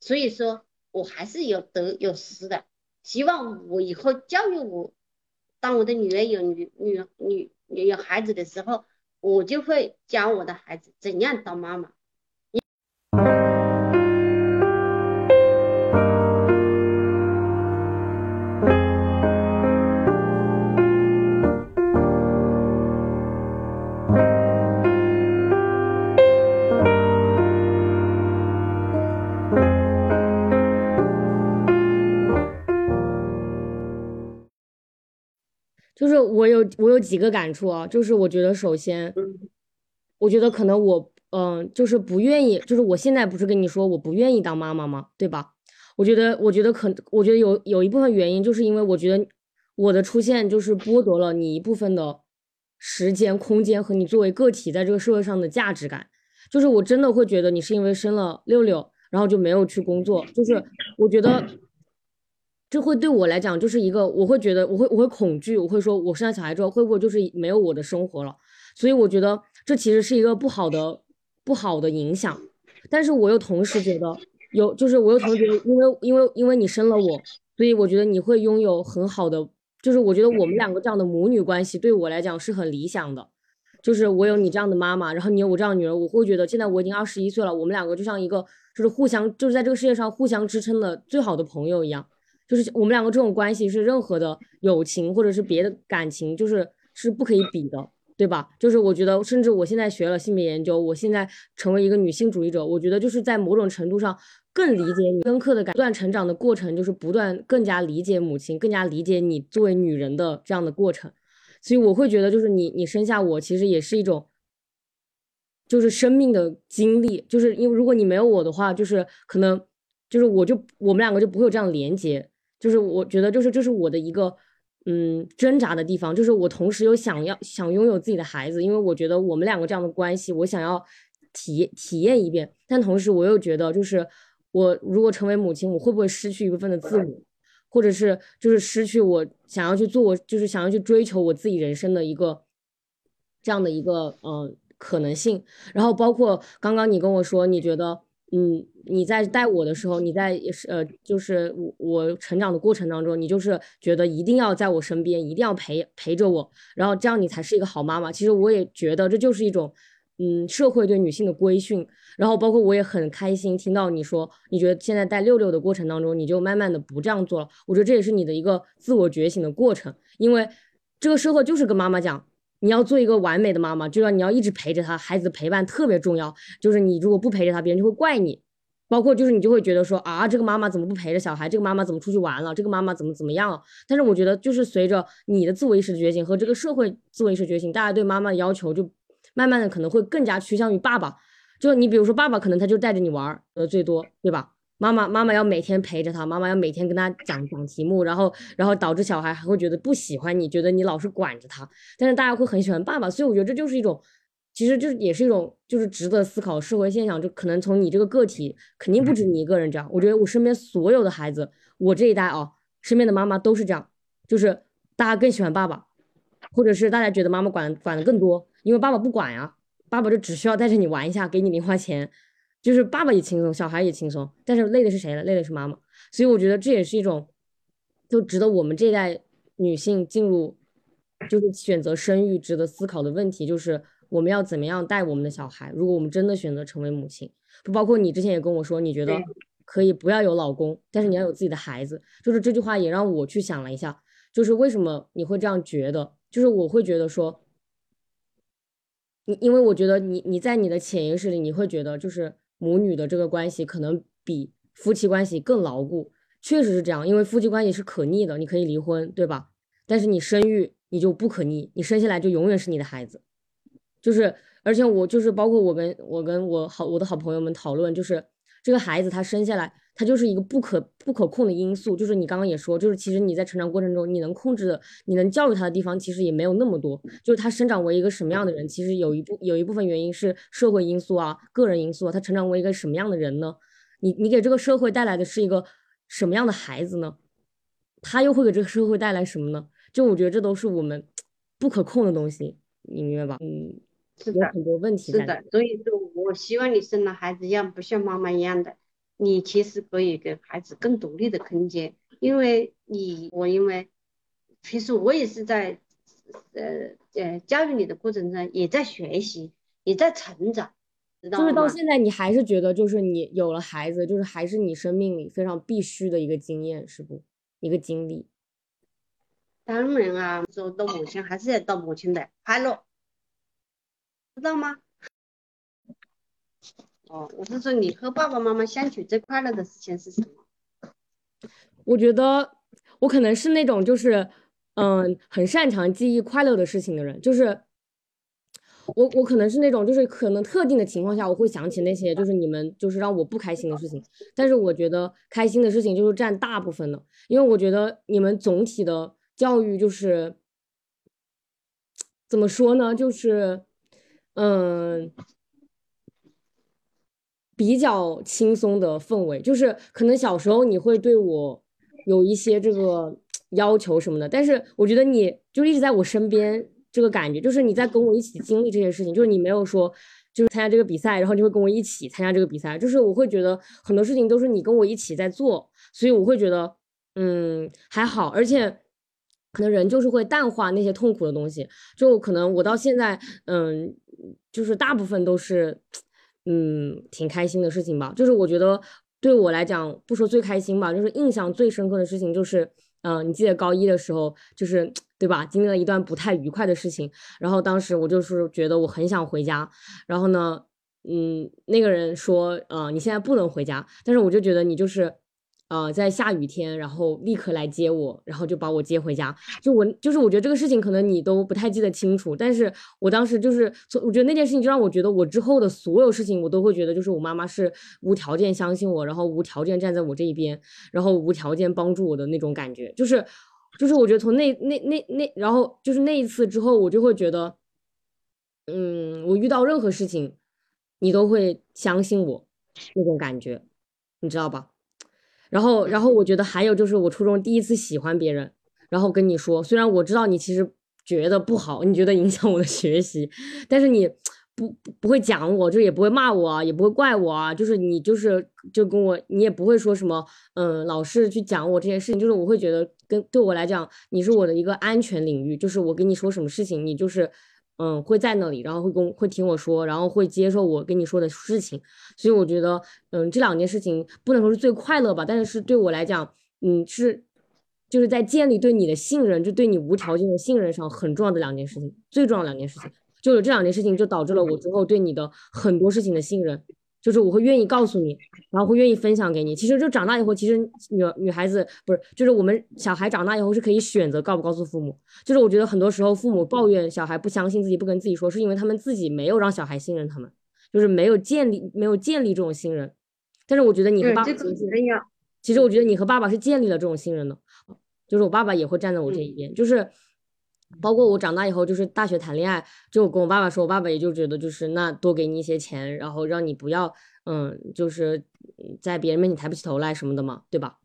所以说我还是有得有失的，希望我以后教育我，当我的女儿有女女女。有孩子的时候，我就会教我的孩子怎样当妈妈。我有我有几个感触啊，就是我觉得首先，我觉得可能我嗯，就是不愿意，就是我现在不是跟你说我不愿意当妈妈吗？对吧？我觉得我觉得可我觉得有有一部分原因，就是因为我觉得我的出现就是剥夺了你一部分的时间、空间和你作为个体在这个社会上的价值感。就是我真的会觉得你是因为生了六六，然后就没有去工作，就是我觉得。这会对我来讲就是一个，我会觉得我会我会恐惧，我会说我生了小孩之后会不会就是没有我的生活了？所以我觉得这其实是一个不好的不好的影响。但是我又同时觉得有，就是我又同时觉得，因为因为因为你生了我，所以我觉得你会拥有很好的，就是我觉得我们两个这样的母女关系对我来讲是很理想的。就是我有你这样的妈妈，然后你有我这样的女儿，我会觉得现在我已经二十一岁了，我们两个就像一个就是互相就是在这个世界上互相支撑的最好的朋友一样。就是我们两个这种关系是任何的友情或者是别的感情，就是是不可以比的，对吧？就是我觉得，甚至我现在学了性别研究，我现在成为一个女性主义者，我觉得就是在某种程度上更理解你深刻的感，不断成长的过程，就是不断更加理解母亲，更加理解你作为女人的这样的过程。所以我会觉得，就是你你生下我，其实也是一种，就是生命的经历，就是因为如果你没有我的话，就是可能就是我就我们两个就不会有这样连接。就是我觉得，就是这是我的一个，嗯，挣扎的地方。就是我同时又想要想拥有自己的孩子，因为我觉得我们两个这样的关系，我想要体体验一遍。但同时我又觉得，就是我如果成为母亲，我会不会失去一部分的自我，或者是就是失去我想要去做，我就是想要去追求我自己人生的一个这样的一个呃可能性。然后包括刚刚你跟我说，你觉得。嗯，你在带我的时候，你在是呃，就是我我成长的过程当中，你就是觉得一定要在我身边，一定要陪陪着我，然后这样你才是一个好妈妈。其实我也觉得这就是一种嗯社会对女性的规训。然后包括我也很开心听到你说，你觉得现在带六六的过程当中，你就慢慢的不这样做了。我觉得这也是你的一个自我觉醒的过程，因为这个社会就是跟妈妈讲。你要做一个完美的妈妈，就要你要一直陪着他，孩子陪伴特别重要。就是你如果不陪着他，别人就会怪你。包括就是你就会觉得说啊，这个妈妈怎么不陪着小孩？这个妈妈怎么出去玩了？这个妈妈怎么怎么样了？但是我觉得，就是随着你的自我意识的觉醒和这个社会自我意识觉醒，大家对妈妈的要求就慢慢的可能会更加趋向于爸爸。就你比如说爸爸，可能他就带着你玩的最多，对吧？妈妈，妈妈要每天陪着他，妈妈要每天跟他讲讲题目，然后，然后导致小孩还会觉得不喜欢你，觉得你老是管着他。但是大家会很喜欢爸爸，所以我觉得这就是一种，其实就是也是一种，就是值得思考社会现象。就可能从你这个个体，肯定不止你一个人这样。我觉得我身边所有的孩子，我这一代啊，身边的妈妈都是这样，就是大家更喜欢爸爸，或者是大家觉得妈妈管管的更多，因为爸爸不管呀，爸爸就只需要带着你玩一下，给你零花钱。就是爸爸也轻松，小孩也轻松，但是累的是谁呢？累的是妈妈。所以我觉得这也是一种，就值得我们这一代女性进入，就是选择生育值得思考的问题，就是我们要怎么样带我们的小孩。如果我们真的选择成为母亲，不包括你之前也跟我说，你觉得可以不要有老公，但是你要有自己的孩子。就是这句话也让我去想了一下，就是为什么你会这样觉得？就是我会觉得说，你因为我觉得你你在你的潜意识里，你会觉得就是。母女的这个关系可能比夫妻关系更牢固，确实是这样，因为夫妻关系是可逆的，你可以离婚，对吧？但是你生育你就不可逆，你生下来就永远是你的孩子，就是，而且我就是包括我跟我跟我好我的好朋友们讨论，就是这个孩子他生下来。他就是一个不可不可控的因素，就是你刚刚也说，就是其实你在成长过程中，你能控制的，你能教育他的地方，其实也没有那么多。就是他生长为一个什么样的人，其实有一部有一部分原因是社会因素啊、个人因素啊。他成长为一个什么样的人呢？你你给这个社会带来的是一个什么样的孩子呢？他又会给这个社会带来什么呢？就我觉得这都是我们不可控的东西，你明白吧？嗯，是的，很多问题。是的，所以说我希望你生了孩子一样，不像妈妈一样的。你其实可以给孩子更独立的空间，因为你我因为，其实我也是在，呃呃教育你的过程中也在学习，也在成长，知道就是到现在你还是觉得就是你有了孩子，就是还是你生命里非常必须的一个经验，是不？一个经历。当然啊，做到母亲还是要到母亲的快乐，知道吗？哦，我是说你和爸爸妈妈相处最快乐的事情是什么？我觉得我可能是那种就是，嗯，很擅长记忆快乐的事情的人。就是我我可能是那种就是可能特定的情况下我会想起那些就是你们就是让我不开心的事情，但是我觉得开心的事情就是占大部分的，因为我觉得你们总体的教育就是怎么说呢？就是嗯。比较轻松的氛围，就是可能小时候你会对我，有一些这个要求什么的，但是我觉得你就一直在我身边，这个感觉就是你在跟我一起经历这些事情，就是你没有说就是参加这个比赛，然后就会跟我一起参加这个比赛，就是我会觉得很多事情都是你跟我一起在做，所以我会觉得嗯还好，而且。可能人就是会淡化那些痛苦的东西，就可能我到现在，嗯，就是大部分都是，嗯，挺开心的事情吧。就是我觉得对我来讲，不说最开心吧，就是印象最深刻的事情就是，嗯，你记得高一的时候，就是对吧？经历了一段不太愉快的事情，然后当时我就是觉得我很想回家，然后呢，嗯，那个人说，呃，你现在不能回家，但是我就觉得你就是。呃，在下雨天，然后立刻来接我，然后就把我接回家。就我，就是我觉得这个事情可能你都不太记得清楚，但是我当时就是，我觉得那件事情就让我觉得我之后的所有事情，我都会觉得就是我妈妈是无条件相信我，然后无条件站在我这一边，然后无条件帮助我的那种感觉。就是，就是我觉得从那那那那，然后就是那一次之后，我就会觉得，嗯，我遇到任何事情，你都会相信我那种感觉，你知道吧？然后，然后我觉得还有就是我初中第一次喜欢别人，然后跟你说，虽然我知道你其实觉得不好，你觉得影响我的学习，但是你不不会讲我，就也不会骂我啊，也不会怪我啊，就是你就是就跟我，你也不会说什么，嗯，老是去讲我这些事情，就是我会觉得跟对我来讲，你是我的一个安全领域，就是我跟你说什么事情，你就是。嗯，会在那里，然后会跟会听我说，然后会接受我跟你说的事情，所以我觉得，嗯，这两件事情不能说是最快乐吧，但是是对我来讲，嗯，是就是在建立对你的信任，就对你无条件的信任上很重要的两件事情，最重要的两件事情，就是这两件事情就导致了我之后对你的很多事情的信任。就是我会愿意告诉你，然后会愿意分享给你。其实就长大以后，其实女女孩子不是，就是我们小孩长大以后是可以选择告不告诉父母。就是我觉得很多时候父母抱怨小孩不相信自己，不跟自己说，是因为他们自己没有让小孩信任他们，就是没有建立没有建立这种信任。但是我觉得你和爸爸其实我觉得你和爸爸是建立了这种信任的，就是我爸爸也会站在我这一边，就是。包括我长大以后，就是大学谈恋爱，就我跟我爸爸说，我爸爸也就觉得就是那多给你一些钱，然后让你不要，嗯，就是在别人面前抬不起头来什么的嘛，对吧？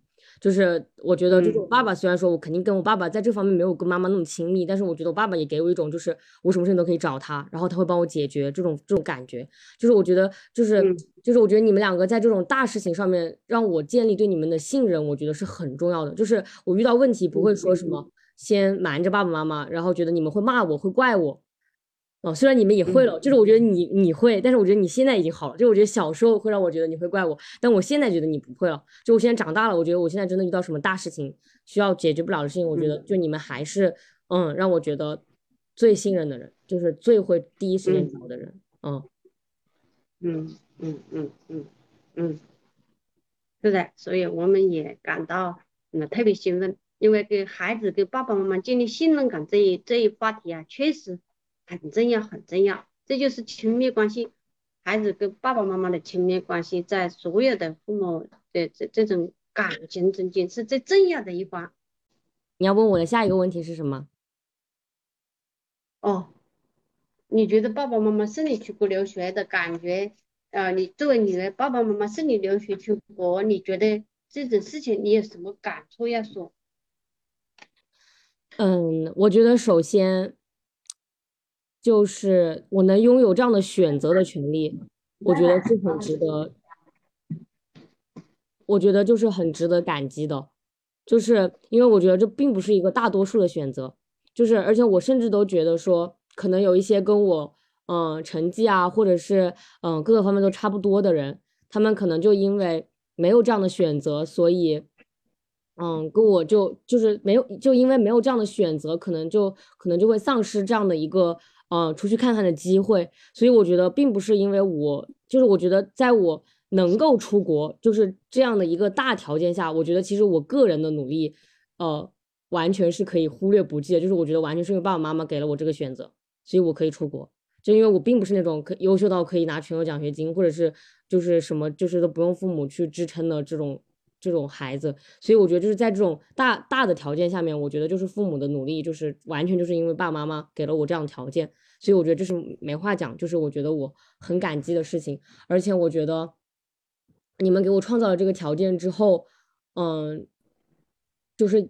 就是我觉得，就是我爸爸虽然说我肯定跟我爸爸在这方面没有跟妈妈那么亲密，但是我觉得我爸爸也给我一种就是我什么事情都可以找他，然后他会帮我解决这种这种感觉。就是我觉得，就是就是我觉得你们两个在这种大事情上面让我建立对你们的信任，我觉得是很重要的。就是我遇到问题不会说什么。先瞒着爸爸妈妈，然后觉得你们会骂我，会怪我。哦，虽然你们也会了，就是我觉得你你会，但是我觉得你现在已经好了。就我觉得小时候会让我觉得你会怪我，但我现在觉得你不会了。就我现在长大了，我觉得我现在真的遇到什么大事情需要解决不了的事情，我觉得就你们还是嗯，让我觉得最信任的人，就是最会第一时间找的人。嗯嗯嗯嗯嗯嗯，是的，所以我们也感到嗯特别兴奋。因为给孩子、给爸爸妈妈建立信任感这一这一话题啊，确实很重要，很重要。这就是亲密关系，孩子跟爸爸妈妈的亲密关系，在所有的父母的这这种感情中间是最重要的一环。你要问我的下一个问题是什么？哦，你觉得爸爸妈妈送你出国留学的感觉？呃，你作为你的爸爸妈妈送你留学出国，你觉得这种事情你有什么感触要说？嗯，我觉得首先就是我能拥有这样的选择的权利，我觉得是很值得，我觉得就是很值得感激的，就是因为我觉得这并不是一个大多数的选择，就是而且我甚至都觉得说，可能有一些跟我嗯成绩啊，或者是嗯各个方面都差不多的人，他们可能就因为没有这样的选择，所以。嗯，跟我就就是没有，就因为没有这样的选择，可能就可能就会丧失这样的一个嗯出去看看的机会。所以我觉得并不是因为我，就是我觉得在我能够出国就是这样的一个大条件下，我觉得其实我个人的努力，呃，完全是可以忽略不计的。就是我觉得完全是因为爸爸妈妈给了我这个选择，所以我可以出国。就因为我并不是那种可优秀到可以拿全额奖学金，或者是就是什么就是都不用父母去支撑的这种。这种孩子，所以我觉得就是在这种大大的条件下面，我觉得就是父母的努力，就是完全就是因为爸爸妈妈给了我这样的条件，所以我觉得这是没话讲，就是我觉得我很感激的事情。而且我觉得你们给我创造了这个条件之后，嗯，就是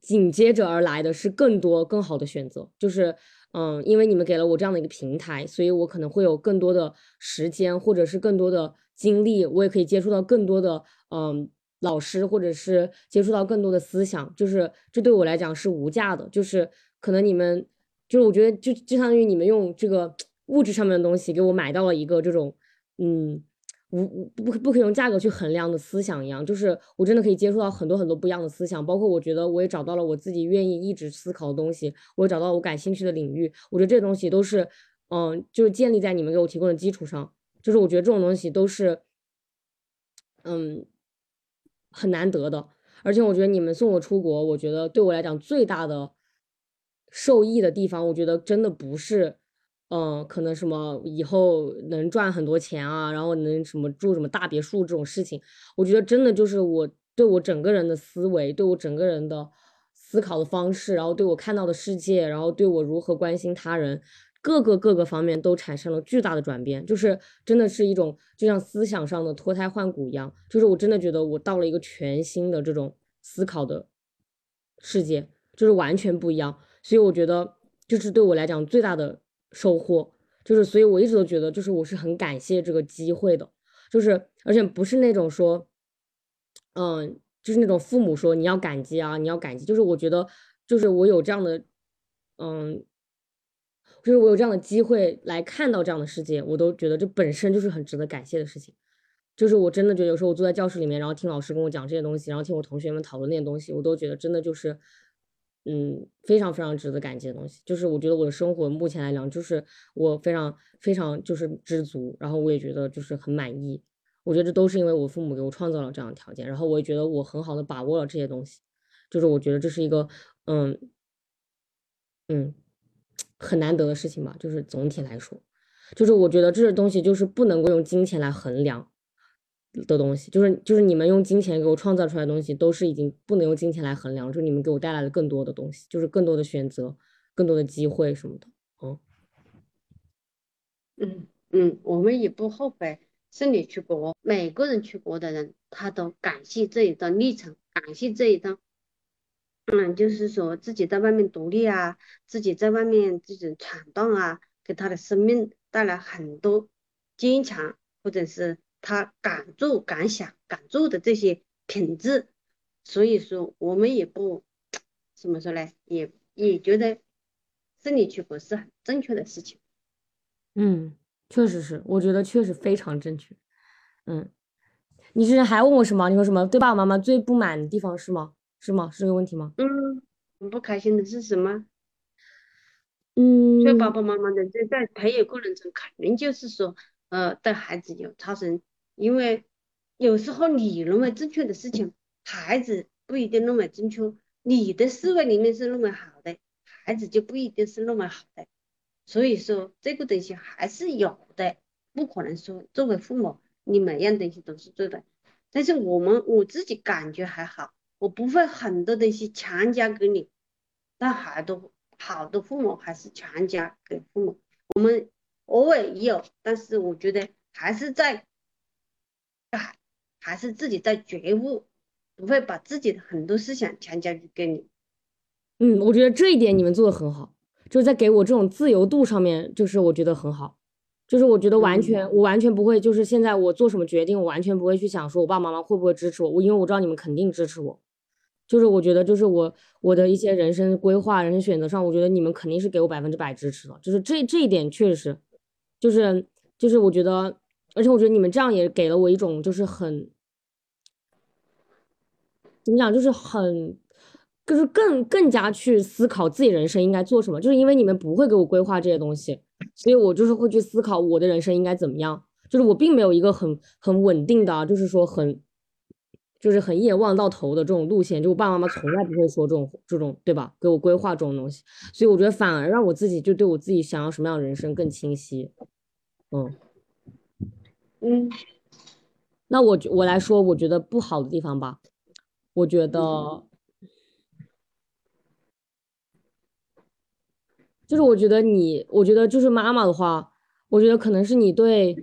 紧接着而来的是更多更好的选择，就是嗯，因为你们给了我这样的一个平台，所以我可能会有更多的时间，或者是更多的精力，我也可以接触到更多的嗯老师，或者是接触到更多的思想，就是这对我来讲是无价的，就是可能你们就是我觉得就就相当于你们用这个物质上面的东西给我买到了一个这种嗯。无无不不可以用价格去衡量的思想一样，就是我真的可以接触到很多很多不一样的思想，包括我觉得我也找到了我自己愿意一直思考的东西，我也找到了我感兴趣的领域，我觉得这东西都是，嗯，就是建立在你们给我提供的基础上，就是我觉得这种东西都是，嗯，很难得的，而且我觉得你们送我出国，我觉得对我来讲最大的受益的地方，我觉得真的不是。嗯，可能什么以后能赚很多钱啊，然后能什么住什么大别墅这种事情，我觉得真的就是我对我整个人的思维，对我整个人的思考的方式，然后对我看到的世界，然后对我如何关心他人，各个各个方面都产生了巨大的转变，就是真的是一种就像思想上的脱胎换骨一样，就是我真的觉得我到了一个全新的这种思考的世界，就是完全不一样，所以我觉得就是对我来讲最大的。收获就是，所以我一直都觉得，就是我是很感谢这个机会的，就是而且不是那种说，嗯，就是那种父母说你要感激啊，你要感激，就是我觉得，就是我有这样的，嗯，就是我有这样的机会来看到这样的世界，我都觉得这本身就是很值得感谢的事情。就是我真的觉得，有时候我坐在教室里面，然后听老师跟我讲这些东西，然后听我同学们讨论那些东西，我都觉得真的就是。嗯，非常非常值得感激的东西，就是我觉得我的生活目前来讲，就是我非常非常就是知足，然后我也觉得就是很满意。我觉得这都是因为我父母给我创造了这样的条件，然后我也觉得我很好的把握了这些东西，就是我觉得这是一个嗯嗯很难得的事情吧。就是总体来说，就是我觉得这些东西就是不能够用金钱来衡量。的东西就是就是你们用金钱给我创造出来的东西，都是已经不能用金钱来衡量，就是你们给我带来了更多的东西，就是更多的选择，更多的机会什么的。嗯嗯嗯，我们也不后悔是你出国，每个人出国的人，他都感谢这一段历程，感谢这一段，嗯，就是说自己在外面独立啊，自己在外面这种闯荡啊，给他的生命带来很多坚强，或者是。他敢做敢想敢做的这些品质，所以说我们也不怎么说呢，也也觉得生理去不是很正确的事情。嗯，确实是，我觉得确实非常正确。嗯，你之前还问我什么？你说什么？对爸爸妈妈最不满的地方是吗？是吗？是这个问题吗？嗯，不开心的是什么？嗯，对爸爸妈妈的在在培养过程中，肯定就是说，呃，对孩子有产生。因为有时候你认为正确的事情，孩子不一定认为正确。你的思维里面是认为好的，孩子就不一定是认为好的。所以说这个东西还是有的，不可能说作为父母你每样东西都是对的。但是我们我自己感觉还好，我不会很多东西强加给你。但好多好的父母还是强加给父母，我们偶尔也有，但是我觉得还是在。还是自己在觉悟，不会把自己的很多思想强加给你。嗯，我觉得这一点你们做的很好，就是在给我这种自由度上面，就是我觉得很好。就是我觉得完全，我完全不会，就是现在我做什么决定，我完全不会去想说我爸爸妈妈会不会支持我。我因为我知道你们肯定支持我。就是我觉得，就是我我的一些人生规划、人生选择上，我觉得你们肯定是给我百分之百支持的。就是这这一点确实，就是就是我觉得。而且我觉得你们这样也给了我一种，就是很怎么讲，就是很，就是更更加去思考自己人生应该做什么。就是因为你们不会给我规划这些东西，所以我就是会去思考我的人生应该怎么样。就是我并没有一个很很稳定的，就是说很，就是很一眼望到头的这种路线。就我爸爸妈妈从来不会说这种这种，对吧？给我规划这种东西，所以我觉得反而让我自己就对我自己想要什么样的人生更清晰。嗯。嗯，那我我来说，我觉得不好的地方吧，我觉得就是我觉得你，我觉得就是妈妈的话，我觉得可能是你对，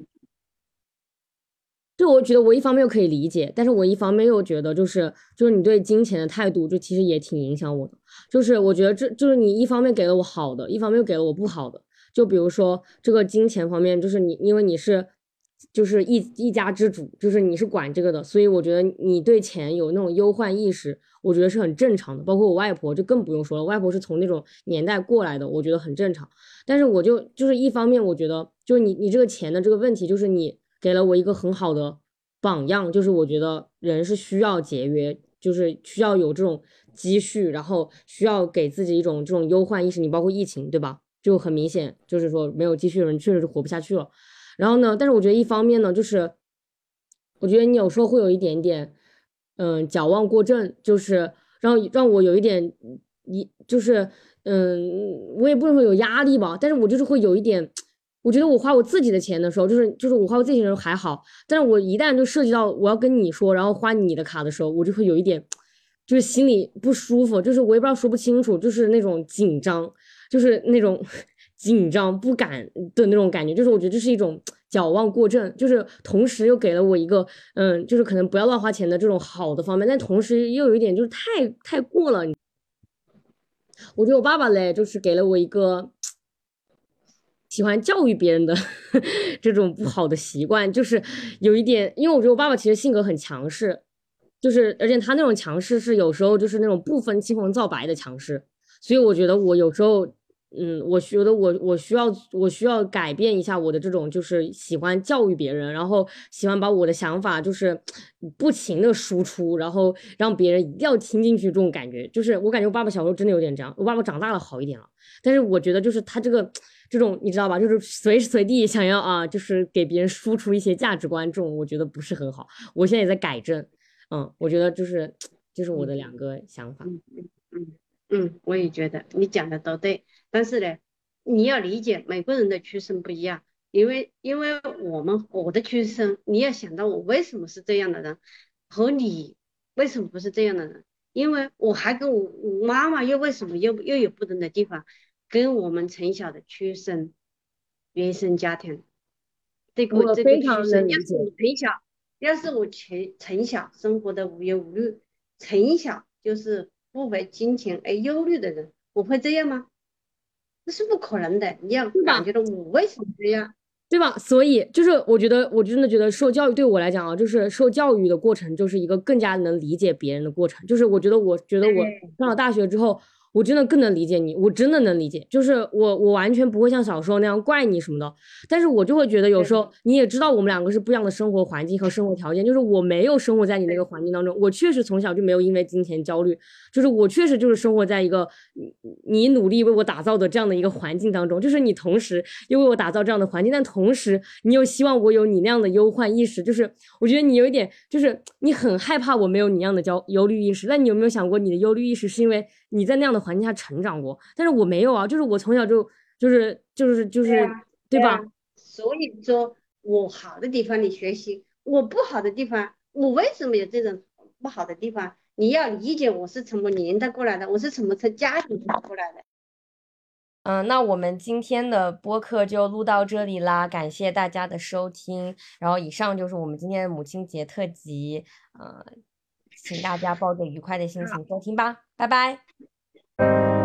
就我觉得我一方面又可以理解，但是我一方面又觉得就是就是你对金钱的态度，就其实也挺影响我的。就是我觉得这就是你一方面给了我好的，一方面又给了我不好的。就比如说这个金钱方面，就是你因为你是就是一一家之主，就是你是管这个的，所以我觉得你对钱有那种忧患意识，我觉得是很正常的。包括我外婆就更不用说了，外婆是从那种年代过来的，我觉得很正常。但是我就就是一方面，我觉得就是你你这个钱的这个问题，就是你。给了我一个很好的榜样，就是我觉得人是需要节约，就是需要有这种积蓄，然后需要给自己一种这种忧患意识。你包括疫情，对吧？就很明显，就是说没有积蓄的人确实是活不下去了。然后呢，但是我觉得一方面呢，就是我觉得你有时候会有一点点，嗯，矫枉过正，就是让让我有一点一，就是嗯，我也不能说有压力吧，但是我就是会有一点。我觉得我花我自己的钱的时候，就是就是我花我自己的时候还好，但是我一旦就涉及到我要跟你说，然后花你的卡的时候，我就会有一点，就是心里不舒服，就是我也不知道说不清楚，就是那种紧张，就是那种 紧张不敢的那种感觉，就是我觉得这是一种矫枉过正，就是同时又给了我一个，嗯，就是可能不要乱花钱的这种好的方面，但同时又有一点就是太太过了。我觉得我爸爸嘞，就是给了我一个。喜欢教育别人的 这种不好的习惯，就是有一点，因为我觉得我爸爸其实性格很强势，就是而且他那种强势是有时候就是那种不分青红皂白的强势，所以我觉得我有时候，嗯，我觉得我我需要我需要改变一下我的这种就是喜欢教育别人，然后喜欢把我的想法就是不停的输出，然后让别人一定要听进去这种感觉，就是我感觉我爸爸小时候真的有点这样，我爸爸长大了好一点了，但是我觉得就是他这个。这种你知道吧？就是随时随地想要啊，就是给别人输出一些价值观，这种我觉得不是很好。我现在也在改正，嗯，我觉得就是就是我的两个想法。嗯嗯嗯嗯，我也觉得你讲的都对，但是呢，你要理解每个人的出身不一样，因为因为我们我的出身，你要想到我为什么是这样的人，和你为什么不是这样的人，因为我还跟我我妈妈又为什么又又有不同的地方。跟我们从小的出生、原生家庭，这个这个出生，要是我从小，要是我从从小生活的无忧无虑，从小就是不为金钱而忧虑的人，我会这样吗？那是不可能的。你要感觉到我为什么这样，对吧？所以就是我觉得，我真的觉得受教育对我来讲啊，就是受教育的过程，就是一个更加能理解别人的过程。就是我觉得，我觉得我上了大学之后。我真的更能理解你，我真的能理解，就是我我完全不会像小时候那样怪你什么的，但是我就会觉得有时候。你也知道我们两个是不一样的生活环境和生活条件，就是我没有生活在你那个环境当中，我确实从小就没有因为金钱焦虑，就是我确实就是生活在一个你努力为我打造的这样的一个环境当中，就是你同时又为我打造这样的环境，但同时你又希望我有你那样的忧患意识，就是我觉得你有一点就是你很害怕我没有你那样的焦忧虑意识，那你有没有想过你的忧虑意识是因为你在那样的环境下成长过，但是我没有啊，就是我从小就就是就是就是，对吧？所以说我好的地方你学习，我不好的地方，我为什么有这种不好的地方？你要理解我是什么年代过来的，我是怎么从家庭过来的。嗯，那我们今天的播客就录到这里啦，感谢大家的收听。然后以上就是我们今天的母亲节特辑，呃，请大家抱着愉快的心情收听吧，拜拜。